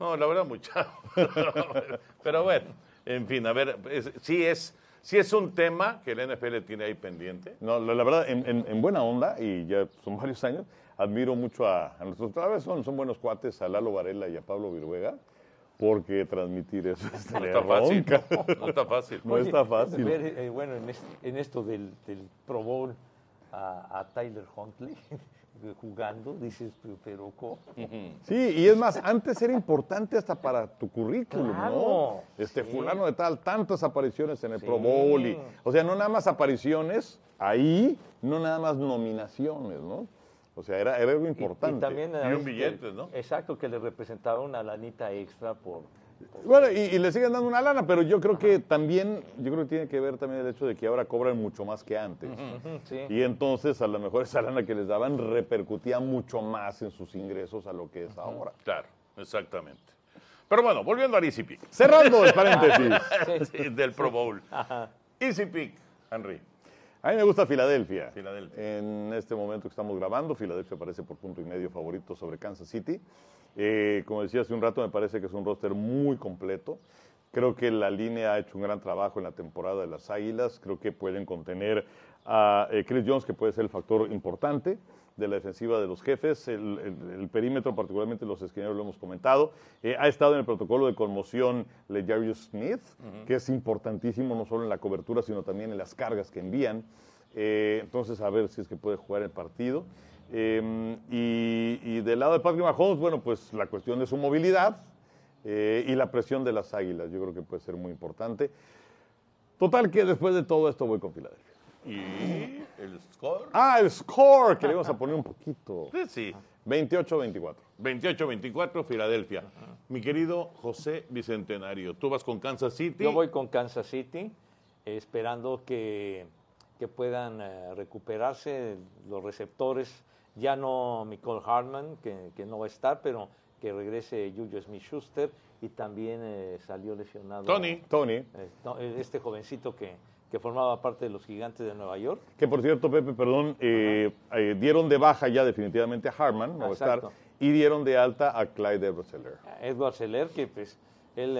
¿No? la verdad, mucha. Pero bueno, en fin, a ver, es- sí, es, sí es un tema que el NFL tiene ahí pendiente. No, la, la verdad, en, en- en buena onda, y ya son varios años, admiro mucho a, a nuestros, tal vez son, son buenos cuates, a Lalo Varela y a Pablo Viruega, porque transmitir eso es No está fácil. ronca. No está fácil. No Oye, está fácil. ver, eh, bueno, en, es- en esto del, del Pro Bowl a, a Tyler Huntley jugando, dices, pero, ¿cómo? Sí, y es más, antes era importante hasta para tu currículum, Claro, ¿no? Este sí. fulano de tal, tantas apariciones en el Sí. Pro Bowl y, o sea, no nada más apariciones ahí, no nada más nominaciones, ¿no? O sea, era, era algo importante. Y, también Y a un billete, ¿no? Exacto, que le representaba una lanita extra por... Bueno, y, y le siguen dando una lana, pero yo creo que también, yo creo que tiene que ver también el hecho de que ahora cobran mucho más que antes. Sí. Y entonces, a lo mejor esa lana que les daban repercutía mucho más en sus ingresos a lo que es ahora. Claro, exactamente. Pero bueno, volviendo al Easy Pick. Cerrando el paréntesis. Sí, del Pro Bowl. Easy Pick, Henry. A mí me gusta Filadelfia. Filadelfia. En este momento que estamos grabando, Filadelfia parece por punto y medio favorito sobre Kansas City. Eh, como decía hace un rato, me parece que es un roster muy completo. Creo que la línea ha hecho un gran trabajo en la temporada de las Águilas. Creo que pueden contener a eh, Chris Jones, que puede ser el factor importante de la defensiva de los jefes. El, el- el perímetro, particularmente los esquineros, lo hemos comentado. Eh, ha estado en el protocolo de conmoción Lejarius Smith, que es importantísimo no solo en la cobertura, sino también en las cargas que envían. Eh, entonces, a ver si es que puede jugar el partido. Eh, y, y del lado de Patrick Mahomes, bueno, pues la cuestión de su movilidad eh, y la presión de las águilas, yo creo que puede ser muy importante. Total que después de todo esto voy con Filadelfia. ¿Y el score? Ah, el score, que le vamos a poner un poquito. Sí, sí. 28-24. 28-24, Filadelfia. Mi querido José Bicentenario, tú vas con Kansas City. Yo voy con Kansas City, esperando que, que puedan eh, recuperarse los receptores. Ya no Nicole Hartman, que, que no va a estar, pero que regrese Julio Smith-Schuster y también eh, salió lesionado Tony. Tony, eh, no, eh, este jovencito que, que formaba parte de los gigantes de Nueva York. que por cierto, Pepe, perdón, eh, dieron de baja ya definitivamente a Harman, no va a estar, y dieron de alta a Clyde Edwards-Helaire. Edward Seller, que pues él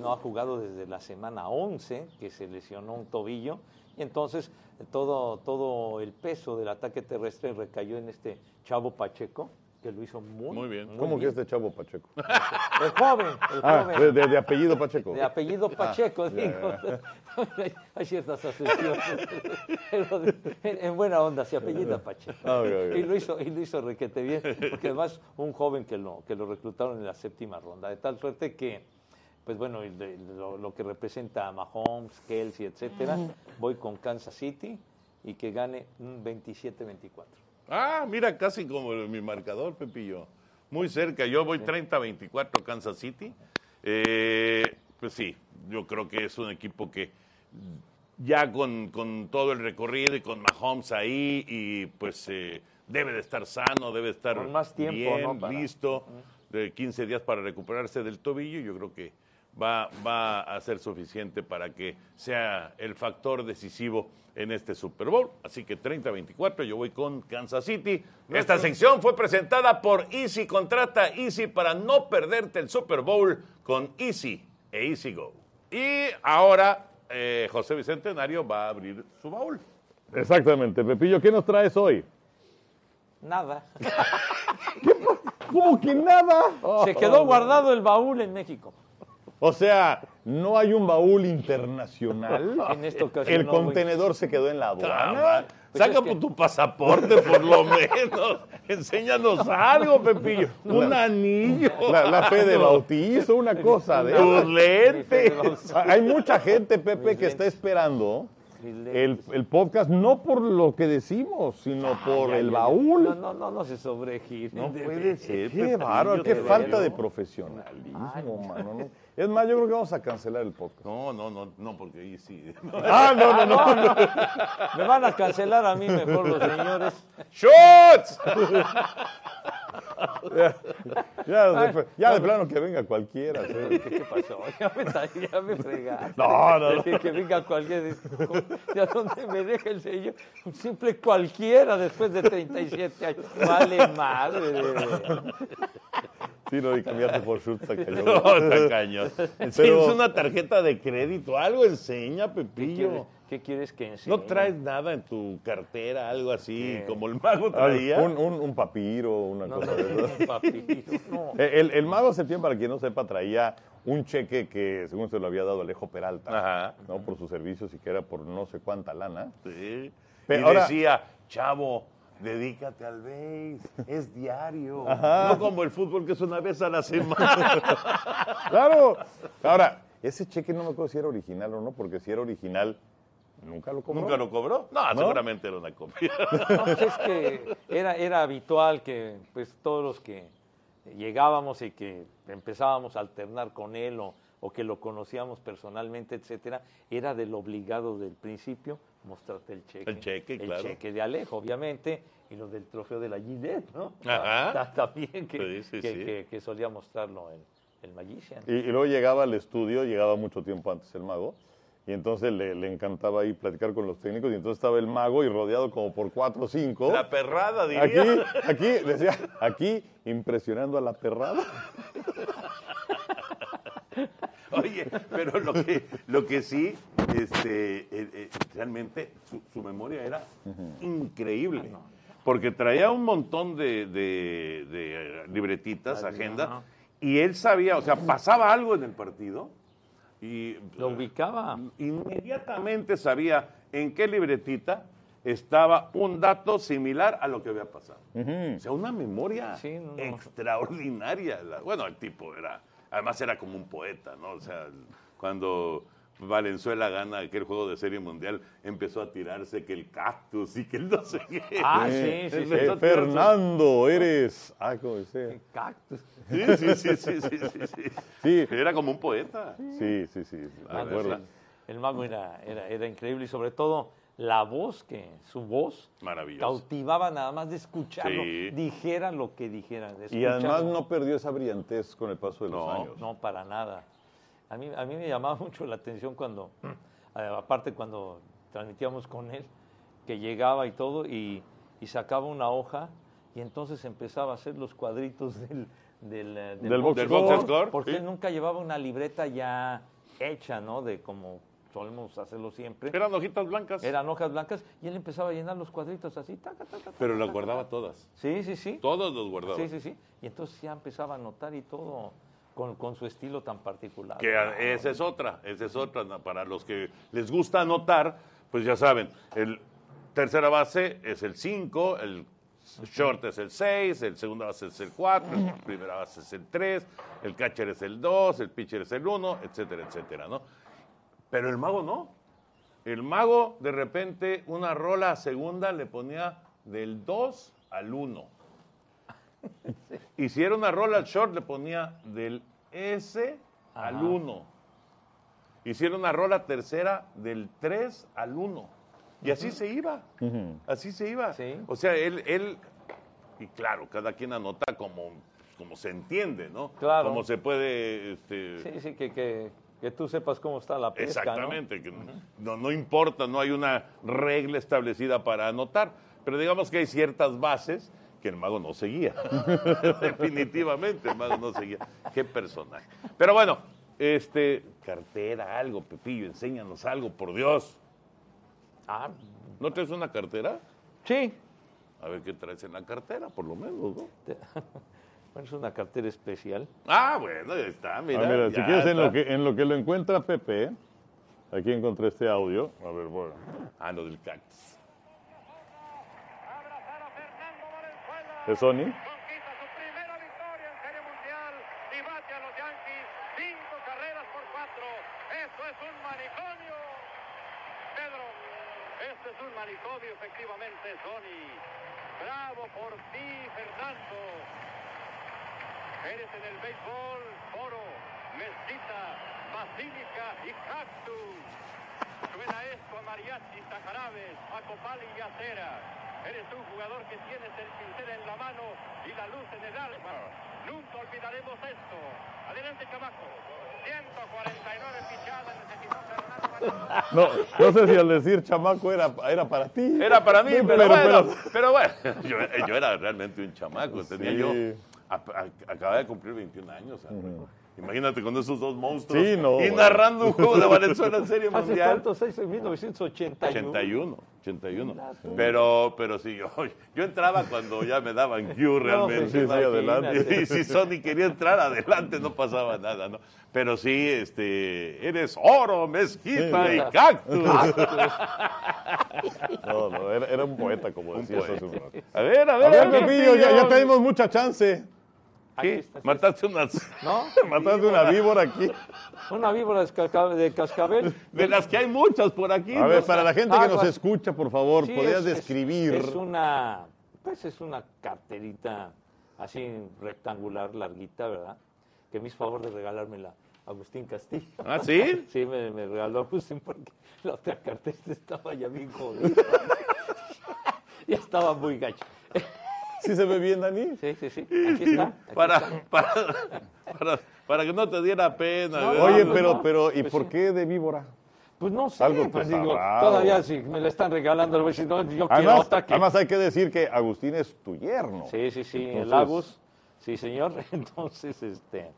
no ha jugado desde la semana 11, que se lesionó un tobillo, y entonces todo, todo el peso del ataque terrestre recayó en este Chavo Pacheco, que lo hizo muy, Muy bien. ¿Cómo que este chavo Pacheco? El joven, el Ah, joven. de, de- de apellido Pacheco. De apellido Pacheco, digo. Hay- Hay ciertas de- en, en buena onda, se apellida Pacheco. Ah. Y lo hizo, y lo hizo requete bien, porque además un joven que lo, que lo reclutaron en la séptima ronda, de tal suerte que, pues bueno, el de- lo, lo que representa a Mahomes, Kelsey, etcétera, voy con Kansas City y que gane un 27-24. Ah, mira, casi como mi marcador, Pepillo. Muy cerca. Yo voy 30-24 Kansas City. Eh, pues sí, yo creo que es un equipo que ya con, con todo el recorrido y con Mahomes ahí, y pues eh, debe de estar sano, debe de estar Con más tiempo, bien, ¿no? Para- listo, de 15 días para recuperarse del tobillo. Yo creo que va, va a ser suficiente para que sea el factor decisivo en este Super Bowl. Así que 30-24, yo voy con Kansas City. Esta sección fue presentada por Easy. Contrata Easy para no perderte el Super Bowl con Easy e Easy Go. Y ahora eh, José Bicentenario va a abrir su baúl. Exactamente. Pepillo, ¿qué nos traes hoy? Nada. ¿Cómo que nada? Se quedó guardado el baúl en México. O sea, no hay un baúl internacional. En esta ocasión El no, güey. contenedor se quedó en la Ah, aduana. Pues Saca es que- tu pasaporte por lo menos. Enséñanos algo, Pepillo. Un anillo. La, la fe de bautizo, una cosa de Tus lentes. Hay mucha gente, Pepe, que está esperando el, el podcast no por lo que decimos, sino por Ay, el baúl. No, no, no, no se sobregire. No puede ser. Qué bárbaro, qué falta de profesionalismo, mano. ¿no? Es más, yo creo que vamos a cancelar el podcast. No, no, no, no, porque ahí sí. Ah, no, no, no. No. Me van a cancelar a mí mejor los señores. ¡Shots! Ya, de, ya de plano que venga cualquiera. sí. ¿Qué, qué pasó? Ya me, ya me fregaste. No, no, no. Que, que venga cualquiera. ¿De a dónde me deja el sello? Un simple cualquiera después de 37 años. Vale madre. Sí, no, y cambiarte por cañón. No, está cañón. Pero- ¿Tienes una tarjeta de crédito? Algo enseña, ¿Qué Pepillo. quieres, qué quieres que enseñe? ¿No traes nada en tu cartera, algo así, ¿Qué? como el mago Al- traía? Un, un, un papiro, una No, cosa no, de un papiro, no. El, el mago Septién, para quien no sepa, traía un cheque que, según se lo había dado Alejo Peralta, Ajá. ¿no? por sus servicios y que era por no sé cuánta lana. Sí. Pero y ahora- decía, chavo, dedícate al béis, es diario. No como el fútbol que es una vez a la semana. ¡Claro! Ahora, ese cheque no me acuerdo si era original o no, porque si era original, nunca lo cobró. ¿Nunca lo cobró? No, seguramente era una copia. No, pues es que era, era habitual que pues todos los que llegábamos y que empezábamos a alternar con él o, o que lo conocíamos personalmente, etcétera, era del obligado del principio mostrarte el cheque. El cheque, claro. El cheque de Alejo, obviamente, y lo del trofeo de la Gillette, ¿no? Ajá. Ta- También que, Sí, sí, que, sí. que- que solía mostrarlo el, el Magician. Y, y luego llegaba al estudio, llegaba mucho tiempo antes el mago, Y entonces le, le encantaba ahí platicar con los técnicos. Y entonces estaba el mago y rodeado como por cuatro o cinco. La perrada, diría. Aquí, aquí, decía, aquí impresionando a la perrada. Oye, pero lo que, lo que sí, este, eh, eh, realmente su, su memoria era increíble. Porque traía un montón de, de- de, eh, libretitas, agenda, y él sabía, o sea, pasaba algo en el partido y Lo ubicaba. inmediatamente sabía en qué libretita estaba un dato similar a lo que había pasado. O sea, una memoria Sí, no, no. extraordinaria. Bueno, el tipo era, además era como un poeta, ¿no? O sea, cuando Valenzuela gana aquel juego de serie mundial, empezó a tirarse que el cactus y que el no sé qué. Ah, sí, sí, sí. eh, Fernando, eres. Ah, como. Cactus. Sí, sí, sí, sí, sí, sí, sí. Sí, Era como un poeta. sí, sí, sí. Ah, acuerdo. sí. El mago era, era, era increíble y sobre todo la voz, que su voz cautivaba nada más de escucharlo, Sí. dijera lo que dijera. Y además no perdió esa brillantez con el paso de los No. años. No, para nada. A mí, a mí me llamaba mucho la atención cuando, eh, aparte cuando transmitíamos con él, que llegaba y todo y, y sacaba una hoja y entonces empezaba a hacer los cuadritos del, del, eh, Del box Del score. box score. Porque sí. él nunca llevaba una libreta ya hecha, ¿no? De como solemos hacerlo siempre. Eran hojitas blancas. Eran hojas blancas y él empezaba a llenar los cuadritos así. taca, taca, taca, Pero las guardaba todas. Sí, sí, sí. Todos los guardaba. Sí, sí, sí. Y entonces ya empezaba a notar y todo con, con su estilo tan particular. Que esa es otra, esa es otra. Para los que les gusta anotar, pues ya saben, el tercera base es el 5, el short es el 6, el segunda base es el 4, el primera base es el 3, el catcher es el 2, el pitcher es el 1, etcétera, etcétera, ¿no? Pero el mago no. El mago, de repente, una rola a segunda le ponía del 2 al 1. Y si era una rola short, le ponía del S al 1. Y si era una rola tercera, del 3 al 1. Y así se iba. Así se iba. Sí. O sea, él, él, y claro, cada quien anota como, como se entiende, ¿no? Claro. Como se puede. Este, Sí, sí, que, que, que tú sepas cómo está la pesca, ¿no? Exactamente, que no, no importa, no hay una regla establecida para anotar, pero digamos que hay ciertas bases que el mago no seguía. Definitivamente el mago no seguía. Qué personaje. Pero bueno, este, cartera, algo, Pepillo, enséñanos algo, por Dios. Ah, ¿No traes una cartera? sí. A ver qué traes en la cartera, por lo menos, ¿no? Bueno, es una cartera especial. Ah, bueno, ahí está, Ah, mira. mira, si ya quieres, en lo, que, en lo que lo encuentra Pepe, aquí encontré este audio. A ver, bueno. Ah, lo del cactus. ¿Es Sony? Conquista su primera victoria en Serie Mundial y bate a los Yankees cinco carreras por cuatro. Esto es un manicomio. Pedro, este es un manicomio, efectivamente, Sony. Bravo por ti, Fernando. Eres en el béisbol, oro, mezquita, basílica y cactus. Suena esto a mariachis, a a copal y a. Eres un jugador que tienes el pincel en la mano y la luz en el alma. Nunca olvidaremos esto. Adelante, chamaco. 149 pichadas necesitó Fernando. No, no sé si al decir chamaco era, era para ti. Era para mí, Sí, pero, bueno, pero- pero bueno, yo, yo era realmente un chamaco, tenía Sí. yo, a- a- acababa de cumplir 21 años. Imagínate con esos dos monstruos Sí, no, y bueno. narrando un juego de Valenzuela en Serie ¿Hace Mundial. cuántos años? En 1981. 81, 81. Pero, pero sí, yo, yo entraba cuando ya me daban Q realmente. sí, sí, ¿no? adelante. Y si Sony quería entrar adelante, no pasaba nada, ¿no? Pero sí, este, eres oro, mezquita Sí. y cactus. No, no, era, era un poeta, como poeta. hace un. A ver, a A ver, ver, Pepillo, ya, ya tenemos mucha chance. ¿Qué? está, sí. Mataste unas ¿No? Mataste una víbora aquí. Una víbora de casca- de cascabel. de las que hay muchas por aquí. A ¿no? ver, para la gente que Ah, nos escucha, por favor, Sí, ¿podrías es- es- describir? Es, una, pues es una carterita así rectangular, larguita, ¿verdad? Que me hizo favor de regalármela Agustín Castillo. ¿Ah, sí? Sí, me, me regaló Agustín porque la otra carterita estaba ya bien jodida. ya estaba muy gacha. ¿Sí se ve bien, Dani? Sí, sí, sí. Aquí está. aquí Para, está. para, para, para que no te diera pena. Oye, pero, no. pero, ¿y Pues por sí. qué de víbora? Pues no sé, Algo pues digo, todavía si me la están regalando, yo quiero Además, otra que... además hay que decir que Agustín es tu yerno. Sí, sí, sí, el Agus, sí, señor. Entonces, este,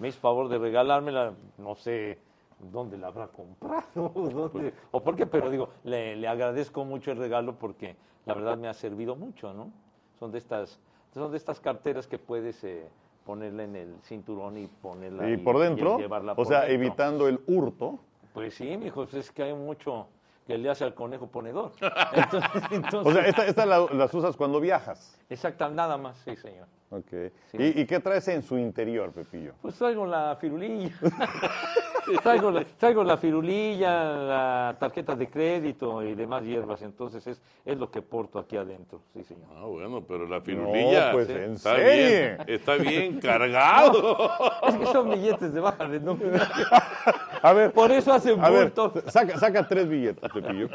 me hizo favor de regalármela, no sé dónde la habrá comprado, dónde- o por qué, pero digo, le, le agradezco mucho el regalo porque la verdad me ha servido mucho, ¿no? Son de estas, son de estas carteras que puedes eh, ponerla en el cinturón y ponerla Y por dentro, llevarla o por sea, dentro. evitando el hurto. Pues sí, mijo, pues es que hay mucho que le hace al conejo ponedor. Entonces, O sea, esta- estas la- las usas cuando viajas. exacta, nada más, sí, señor. Ok. Sí. ¿Y, y qué traes en su interior, Pepillo? Pues traigo la firulilla. traigo, la, traigo la firulilla, la tarjeta de crédito y demás hierbas. Entonces es, es lo que porto aquí adentro. Sí, señor. Ah, bueno, pero la firulilla pues, sí, ¿en está serie? bien, está bien cargado. Es que son billetes de baja denominación. A ver, Por eso hacen a ver, saca, saca tres billetes, Pepillo.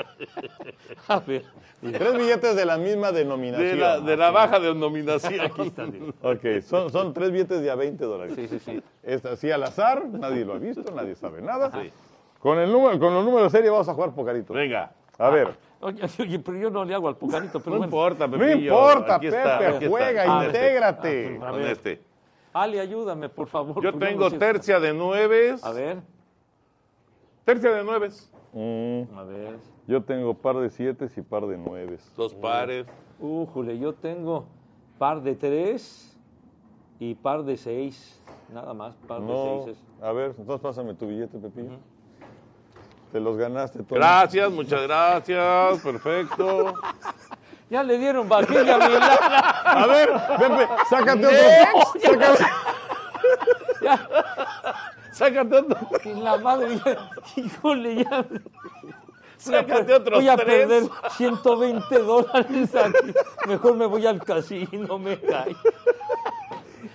A ver. Tres billetes de la misma denominación. De la, de la baja denominación. Aquí está. Ok, son, son tres billetes de a 20 dólares. Sí, sí, sí. Es así al azar, nadie lo ha visto, nadie sabe nada. Sí. Con, el número, con los números de serie vamos a jugar pocarito. Venga. A ver, Oye, oye, pero yo no le hago al pucarito, pero No bueno. importa, no Pepillo. importa, aquí Pepe, está, aquí está. juega, Con este, intégrate. A Con ver. este. Ale, ayúdame, por favor. Yo tengo no sé- tercia de nueves. A ver, Tercia de nueves. Mm, a ver. yo tengo par de siete y par de nueves. Dos pares. Újule, yo tengo par de tres y par de seis. Nada más, par de No, seises. a ver, entonces pásame tu billete, Pepillo. Te los ganaste todos. Gracias, muchas gracias. Perfecto. Ya le dieron vajilla a mi lana. A ver, Pepe, sácate otro. Sácate. Ya, Sácate otro. la madre, híjole, ya. Sácate otros Voy a tres. perder 120 dólares aquí. Mejor me voy al casino, me cae.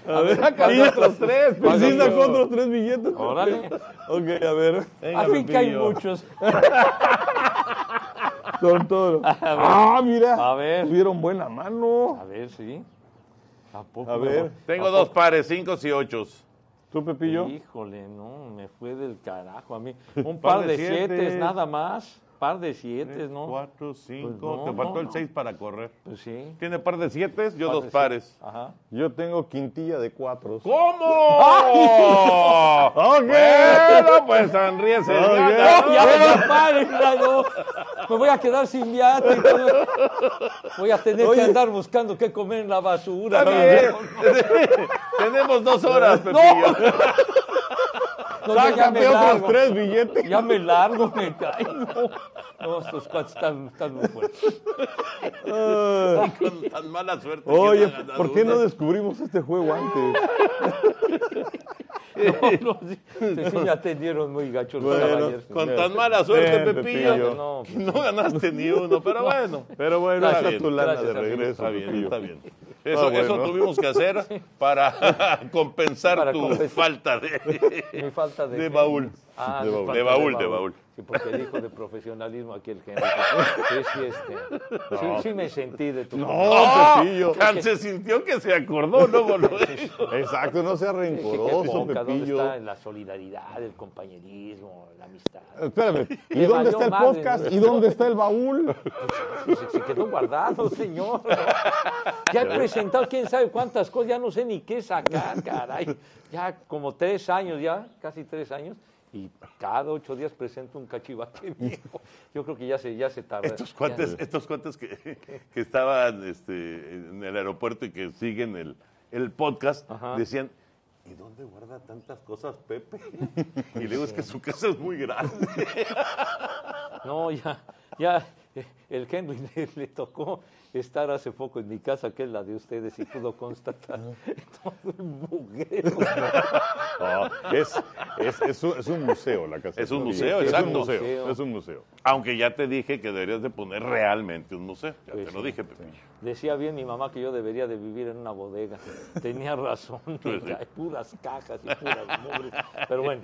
A ver, Sácate otros tres. Pues sí, sacó otros tres billetes. Órale. Ok, a ver. Venga, A fin que hay muchos. Son todos. Ah, mira. A ver. Tuvieron buena mano. A ver, sí. ¿A poco? A ver. Tengo dos pares, cinco y ocho. ¿Tú, Pepillo? Híjole, no, me fue del carajo a mí. Un Par par de de siete, siete. nada más. Par de siete, ¿no? Cuatro, cinco. Pues no, Te faltó no, el no. seis para correr. Pues sí. Tiene par de siete, yo Par dos pares. siete. Ajá. Yo tengo quintilla de cuatro. ¿Cómo? Ok. Bueno, pues sonríese. ganador. Ya me no. Me voy a quedar sin viático. Voy a tener Oye. que andar buscando qué comer en la basura. Tenemos dos horas, Pepillo. No, ya, ya me Sácate otros largo. tres billetes. Ya me largo, me cae. No, estos cuates están, están muy fuertes. Con tan mala suerte. Oye, ¿quién ha ganado ¿por qué no descubrimos este juego antes? No, no, sí, sí, sí me atendieron muy gacho los Bueno, caballeros. Con tan mala suerte, Ven, Pepillo, Pepillo. No, que no ganaste ni uno, pero bueno. Pero bueno, Está está bien, tu lana de regreso. Está bien, está bien. Eso, Ah, eso bueno. tuvimos que hacer para compensar Para tu compensar. falta de, Mi falta de... de baúl. Ah, De baúl. falta De baúl, de baúl. Sí, porque dijo de profesionalismo aquí el Henry. Sí, sí, este. Sí, sí me sentí de tu No. Pepillo. Tan se sintió que se acordó luego, luego. Exacto, no sea rencoroso, poca, ¿Dónde Pepillo. está la solidaridad, el compañerismo, la amistad? Espérame, ¿y Le dónde está el madre, podcast? ¿no? ¿Y dónde está el baúl? Se, se quedó guardado, señor. Ya he presentado quién sabe cuántas cosas, ya no sé ni qué sacar, caray. Ya como tres años, ya, casi tres años, y cada ocho días presento un cachivache viejo. Yo creo que ya se, ya se tarda. Estos ya- cuates, estos cuates que, que estaban este, en el aeropuerto y que siguen el, el podcast, Ajá. decían, ¿y dónde guarda tantas cosas Pepe? Y le digo, es que su casa es muy grande. No, ya, ya, el Henry le, le tocó estar hace poco en mi casa, que es la de ustedes, y pudo constatar todo el mugrero. No, es, es, es, un, es un museo la casa. Es un de museo, exacto. Es un museo, Museo. es un museo. Aunque ya te dije que deberías de poner realmente un museo. Ya Pues te lo sí, dije, Pepe. Decía bien mi mamá que yo debería de vivir en una bodega. Tenía razón, Pues sí. hay puras cajas y puras mugres. Pero bueno,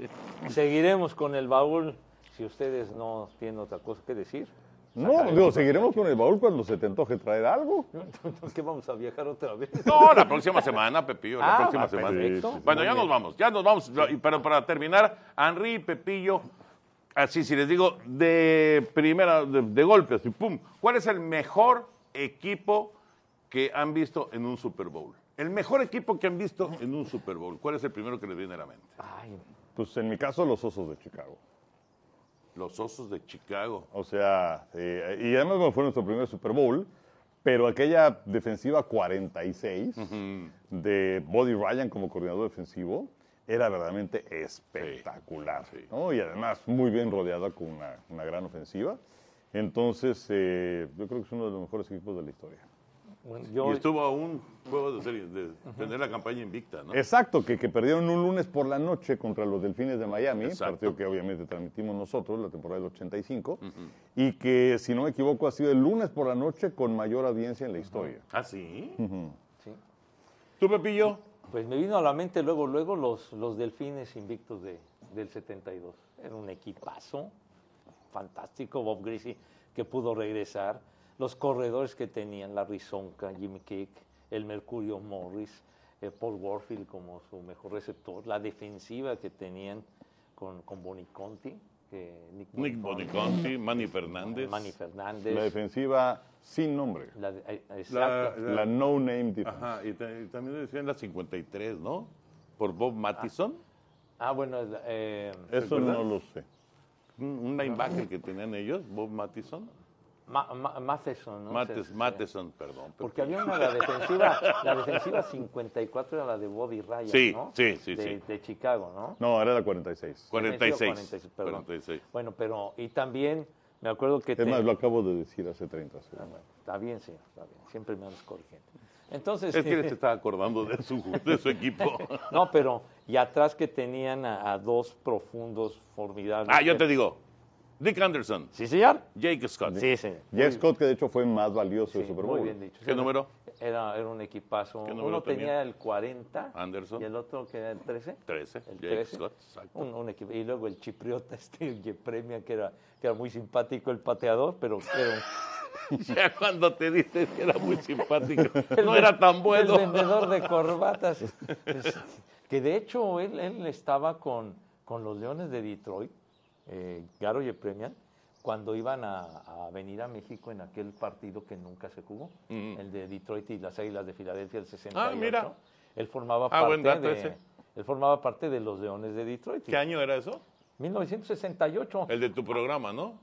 seguiremos con el baúl si ustedes no tienen otra cosa que decir. No, digo, seguiremos con el baúl cuando se te antoje traer algo. Entonces, ¿qué vamos a viajar otra vez? No, la próxima semana, Pepillo, la Ah, próxima semana. perfecto. Bueno, Muy ya bien. nos vamos, ya nos vamos. Pero para terminar, Henry y Pepillo, así si les digo de primera, de, de golpe, así, pum, ¿cuál es el mejor equipo que han visto en un Super Bowl? El mejor equipo que han visto en un Super Bowl. ¿Cuál es el primero que les viene a la mente? Ay, Pues en mi caso, los Osos de Chicago. Los Osos de Chicago. O sea, eh, y además bueno, fue nuestro primer Super Bowl, pero aquella defensiva 46 de Buddy Ryan como coordinador defensivo era verdaderamente espectacular. Sí, sí. ¿no? Y además muy bien rodeada con una, una gran ofensiva. Entonces, eh, yo creo que es uno de los mejores equipos de la historia. Bueno, Y estuvo a un juego de serie, de tener la campaña invicta, ¿no? Exacto, que, que perdieron un lunes por la noche contra los Delfines de Miami, Exacto. partido que obviamente transmitimos nosotros, la temporada del 85, y que, si no me equivoco, ha sido el lunes por la noche con mayor audiencia en la historia. ¿Ah, sí? sí. ¿Tú, Pepillo? Pues me vino a la mente luego, luego los, los delfines invictos de, del 72. Era un equipazo fantástico, Bob Greasy, que pudo regresar. Los corredores que tenían, Larry Sonka, Jimmy Kick, el Mercurio Morris, eh, Paul Warfield como su mejor receptor. La defensiva que tenían con, con Boniconti, que Nick, Nick Boniconti, Manny Fernández. Manny Fernández. La defensiva sin nombre, la de- eh, La- exacto. la no name defense. Ajá, y, y también decían la 53, ¿no? Por Bob Mattison, Ah, bueno, eh, Eso no lo sé. un, un linebacker que tenían ellos, Bob Mattison. Ma- Ma- Matheson, ¿no? Mattes- Se- Matheson, perdón. Porque había una, la defensiva, la defensiva 54 era la de Bobby Ryan, Sí, ¿no? sí, sí, de, sí. de Chicago, ¿no? No, era la 46. 46. Defensiva 46, perdón. 46. Bueno, pero, y también me acuerdo que... Es te- más, lo acabo de decir hace 30 Ah, segundos. bueno, está bien, señor, está bien. Siempre me andas corrigiendo. Entonces, Es que él se estaba acordando de su, de su equipo. no, pero, y atrás que tenían a, a dos profundos formidables. Ah, yo te digo. Dick Anderson, ¿Sí, señor? Jake Scott. Sí, señor. Jay Scott, que de hecho fue más valioso Sí, del Super muy Bowl. bien dicho. ¿Qué Sí, número? Era, era un equipazo. ¿Qué número Uno tenía tenía? el 40 Anderson. y el otro que era el 13. 13, El Jake 13. Scott, exacto. Un, un equipo. Y luego el chipriota, este Yepremia, que era, que era muy simpático el pateador, pero Ya cuando te diste que era muy simpático, no era tan bueno. El vendedor de corbatas. Que de hecho él, él estaba con, con los Leones de Detroit, eh, Garo Yepremian, cuando iban a, a venir a México en aquel partido que nunca se jugó, el de Detroit y las Águilas de Filadelfia del 68. Ah, mira. Él formaba Ah, parte de ese. él formaba parte de los Leones de Detroit. ¿Qué año era eso? 1968. El de tu programa, ¿no?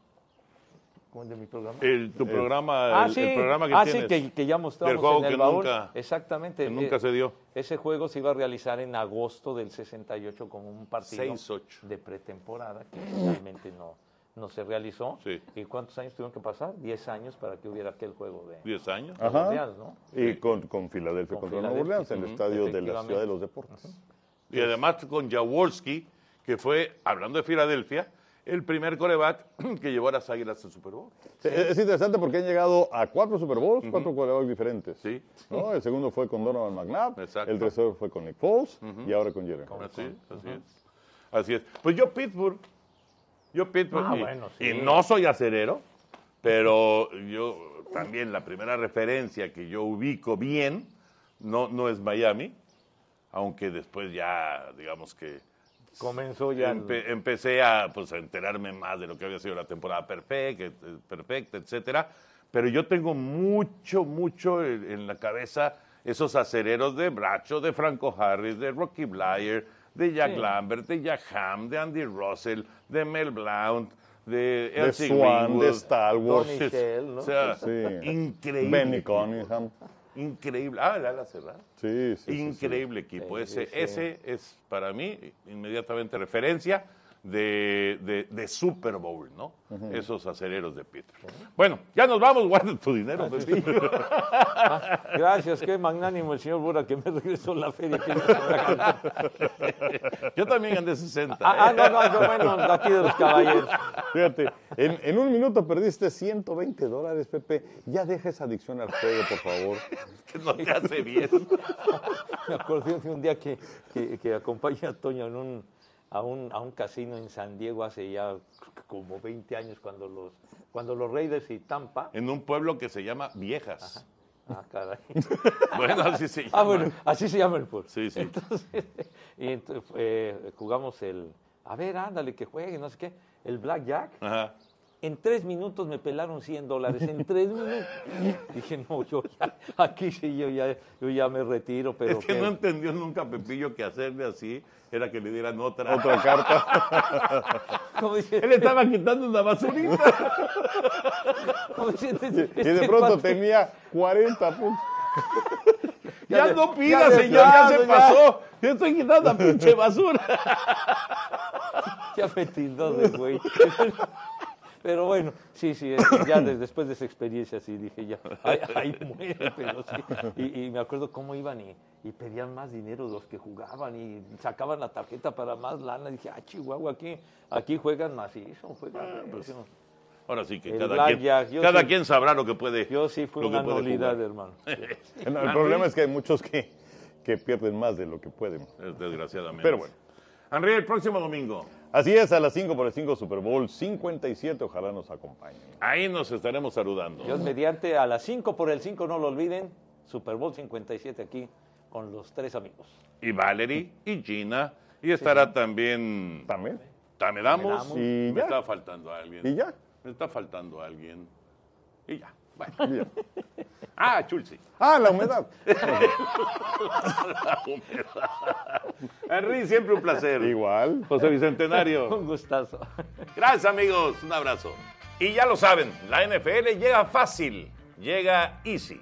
¿Cómo el de mi programa? El, tu programa, ah, el, sí, el programa que ah, tienes. sí, que, que ya mostramos Del juego en el que baúl. nunca- Exactamente. que nunca Eh, se dio. Ese juego se iba a realizar en agosto del 68 como un partido 6-8. de pretemporada que finalmente no, no se realizó. Sí. ¿Y cuántos años tuvieron que pasar? 10 años para que hubiera aquel juego de 10 años. de Ajá. Orleans, ¿no? Y con, con Filadelfia Con contra Nueva Orleans, en el estadio de la. Ciudad de los Deportes. Y además con Jaworski, que fue, hablando de Filadelfia, el primer coreback que llevó a las Águilas al Super Bowl. Sí, Es interesante porque han llegado a cuatro Super Bowls, cuatro quarterbacks diferentes. Sí. ¿no? El segundo fue con Donovan McNabb, Exacto. el tercero fue con Nick Foles y ahora con Jerry. Así es, así es. Así es. Pues yo Pittsburgh, yo Pittsburgh, Ah, y, bueno, sí. y no soy acerero, pero yo también la primera referencia que yo ubico bien no, no es Miami, aunque después ya, digamos que Comenzó ya. Empe- empecé a, pues, a enterarme más de lo que había sido la temporada perfecta, eh, perfecta, etcétera. Pero yo tengo mucho, mucho en, la cabeza esos acereros de Bracho, de Franco Harris, de Rocky Blyer, de Jack Sí. Lambert, de Jack Ham, de Andy Russell, de Mel Blount, de Elsie Swan, Greenwood. de Star Wars. Tony Shell, ¿no? O sea, Sí. increíble. Benny. Cunningham. Increíble. Ah, la ala cerrada. Sí, sí, sí, sí. Increíble equipo. Sí, ese, ese es para mí inmediatamente referencia de, de- de Super Bowl, ¿no? Esos acereros de Pittsburgh. Bueno, ya nos vamos, guarda tu dinero, Pepillo. Gracias, qué magnánimo el señor Bura que me regresó la feria. que yo también gané 60. ah, ah, ¿eh? no, no, yo bueno, aquí de los caballeros. Fíjate, en, en un minuto perdiste 120 dólares, Pepe. Ya deja esa adicción al juego, por favor. Que no te hace bien. Me acordé de un día que, que, que acompañé a Toño en un, a, un, a un casino en San Diego hace ya como 20 años cuando los, cuando los Raiders y Tampa. En un pueblo que se llama Viejas. Ah, caray. Bueno, así se llama. Ah, bueno, así se llama el pueblo. Sí, sí. Entonces, y ent- eh, jugamos el, a ver, ándale, que juegue, no sé qué. El blackjack. Ajá. En tres minutos me pelaron 100 dólares. En tres minutos. Dije, no, yo ya, aquí sí, yo ya, yo ya me retiro, pero es que qué- no entendió nunca Pepillo que hacerle así era que le dieran otra. Otra carta. ¿Cómo dice? Él estaba quitando una basurita. ¿Cómo dice? y de Este pronto tenía 40 puntos. ya, no pida, señor, ya se pasó. Yo estoy quitando la pinche basura. Ya me tildó de güey. Pero bueno, sí, sí, ya de- después de esa experiencia sí dije ya, ahí, ahí muere, pero sí. Y, y me acuerdo cómo iban y, y pedían más dinero los que jugaban y sacaban la tarjeta para más lana. dije, ah, Chihuahua, aquí, aquí juegan macizo, juegan. macizo". Ahora sí que El cada, quien, blackjack, yo cada sí- quien sabrá lo que puede. Yo sí fui una nulidad, hermano. No, el problema es que hay muchos que, que pierden más de lo que pueden. Desgraciadamente. Pero bueno. Henry, el próximo domingo. Así es, a las 5 por el 5 Super Bowl 57, ojalá nos acompañen. Ahí nos estaremos saludando. Dios mediante, a las 5 por el 5, no lo olviden, Super Bowl 57 aquí con los tres amigos. Y Valerie y Gina. Y estará también. ¿También? Tamedamos. Y Me ya. está faltando alguien. ¿Y ya? Me está faltando alguien. Y ya. Bueno. Ah, Chulsi. Ah, la humedad. Henry, siempre un placer. Igual. José Bicentenario. Un gustazo. Gracias, amigos. Un abrazo. Y ya lo saben, la NFL llega fácil, llega easy.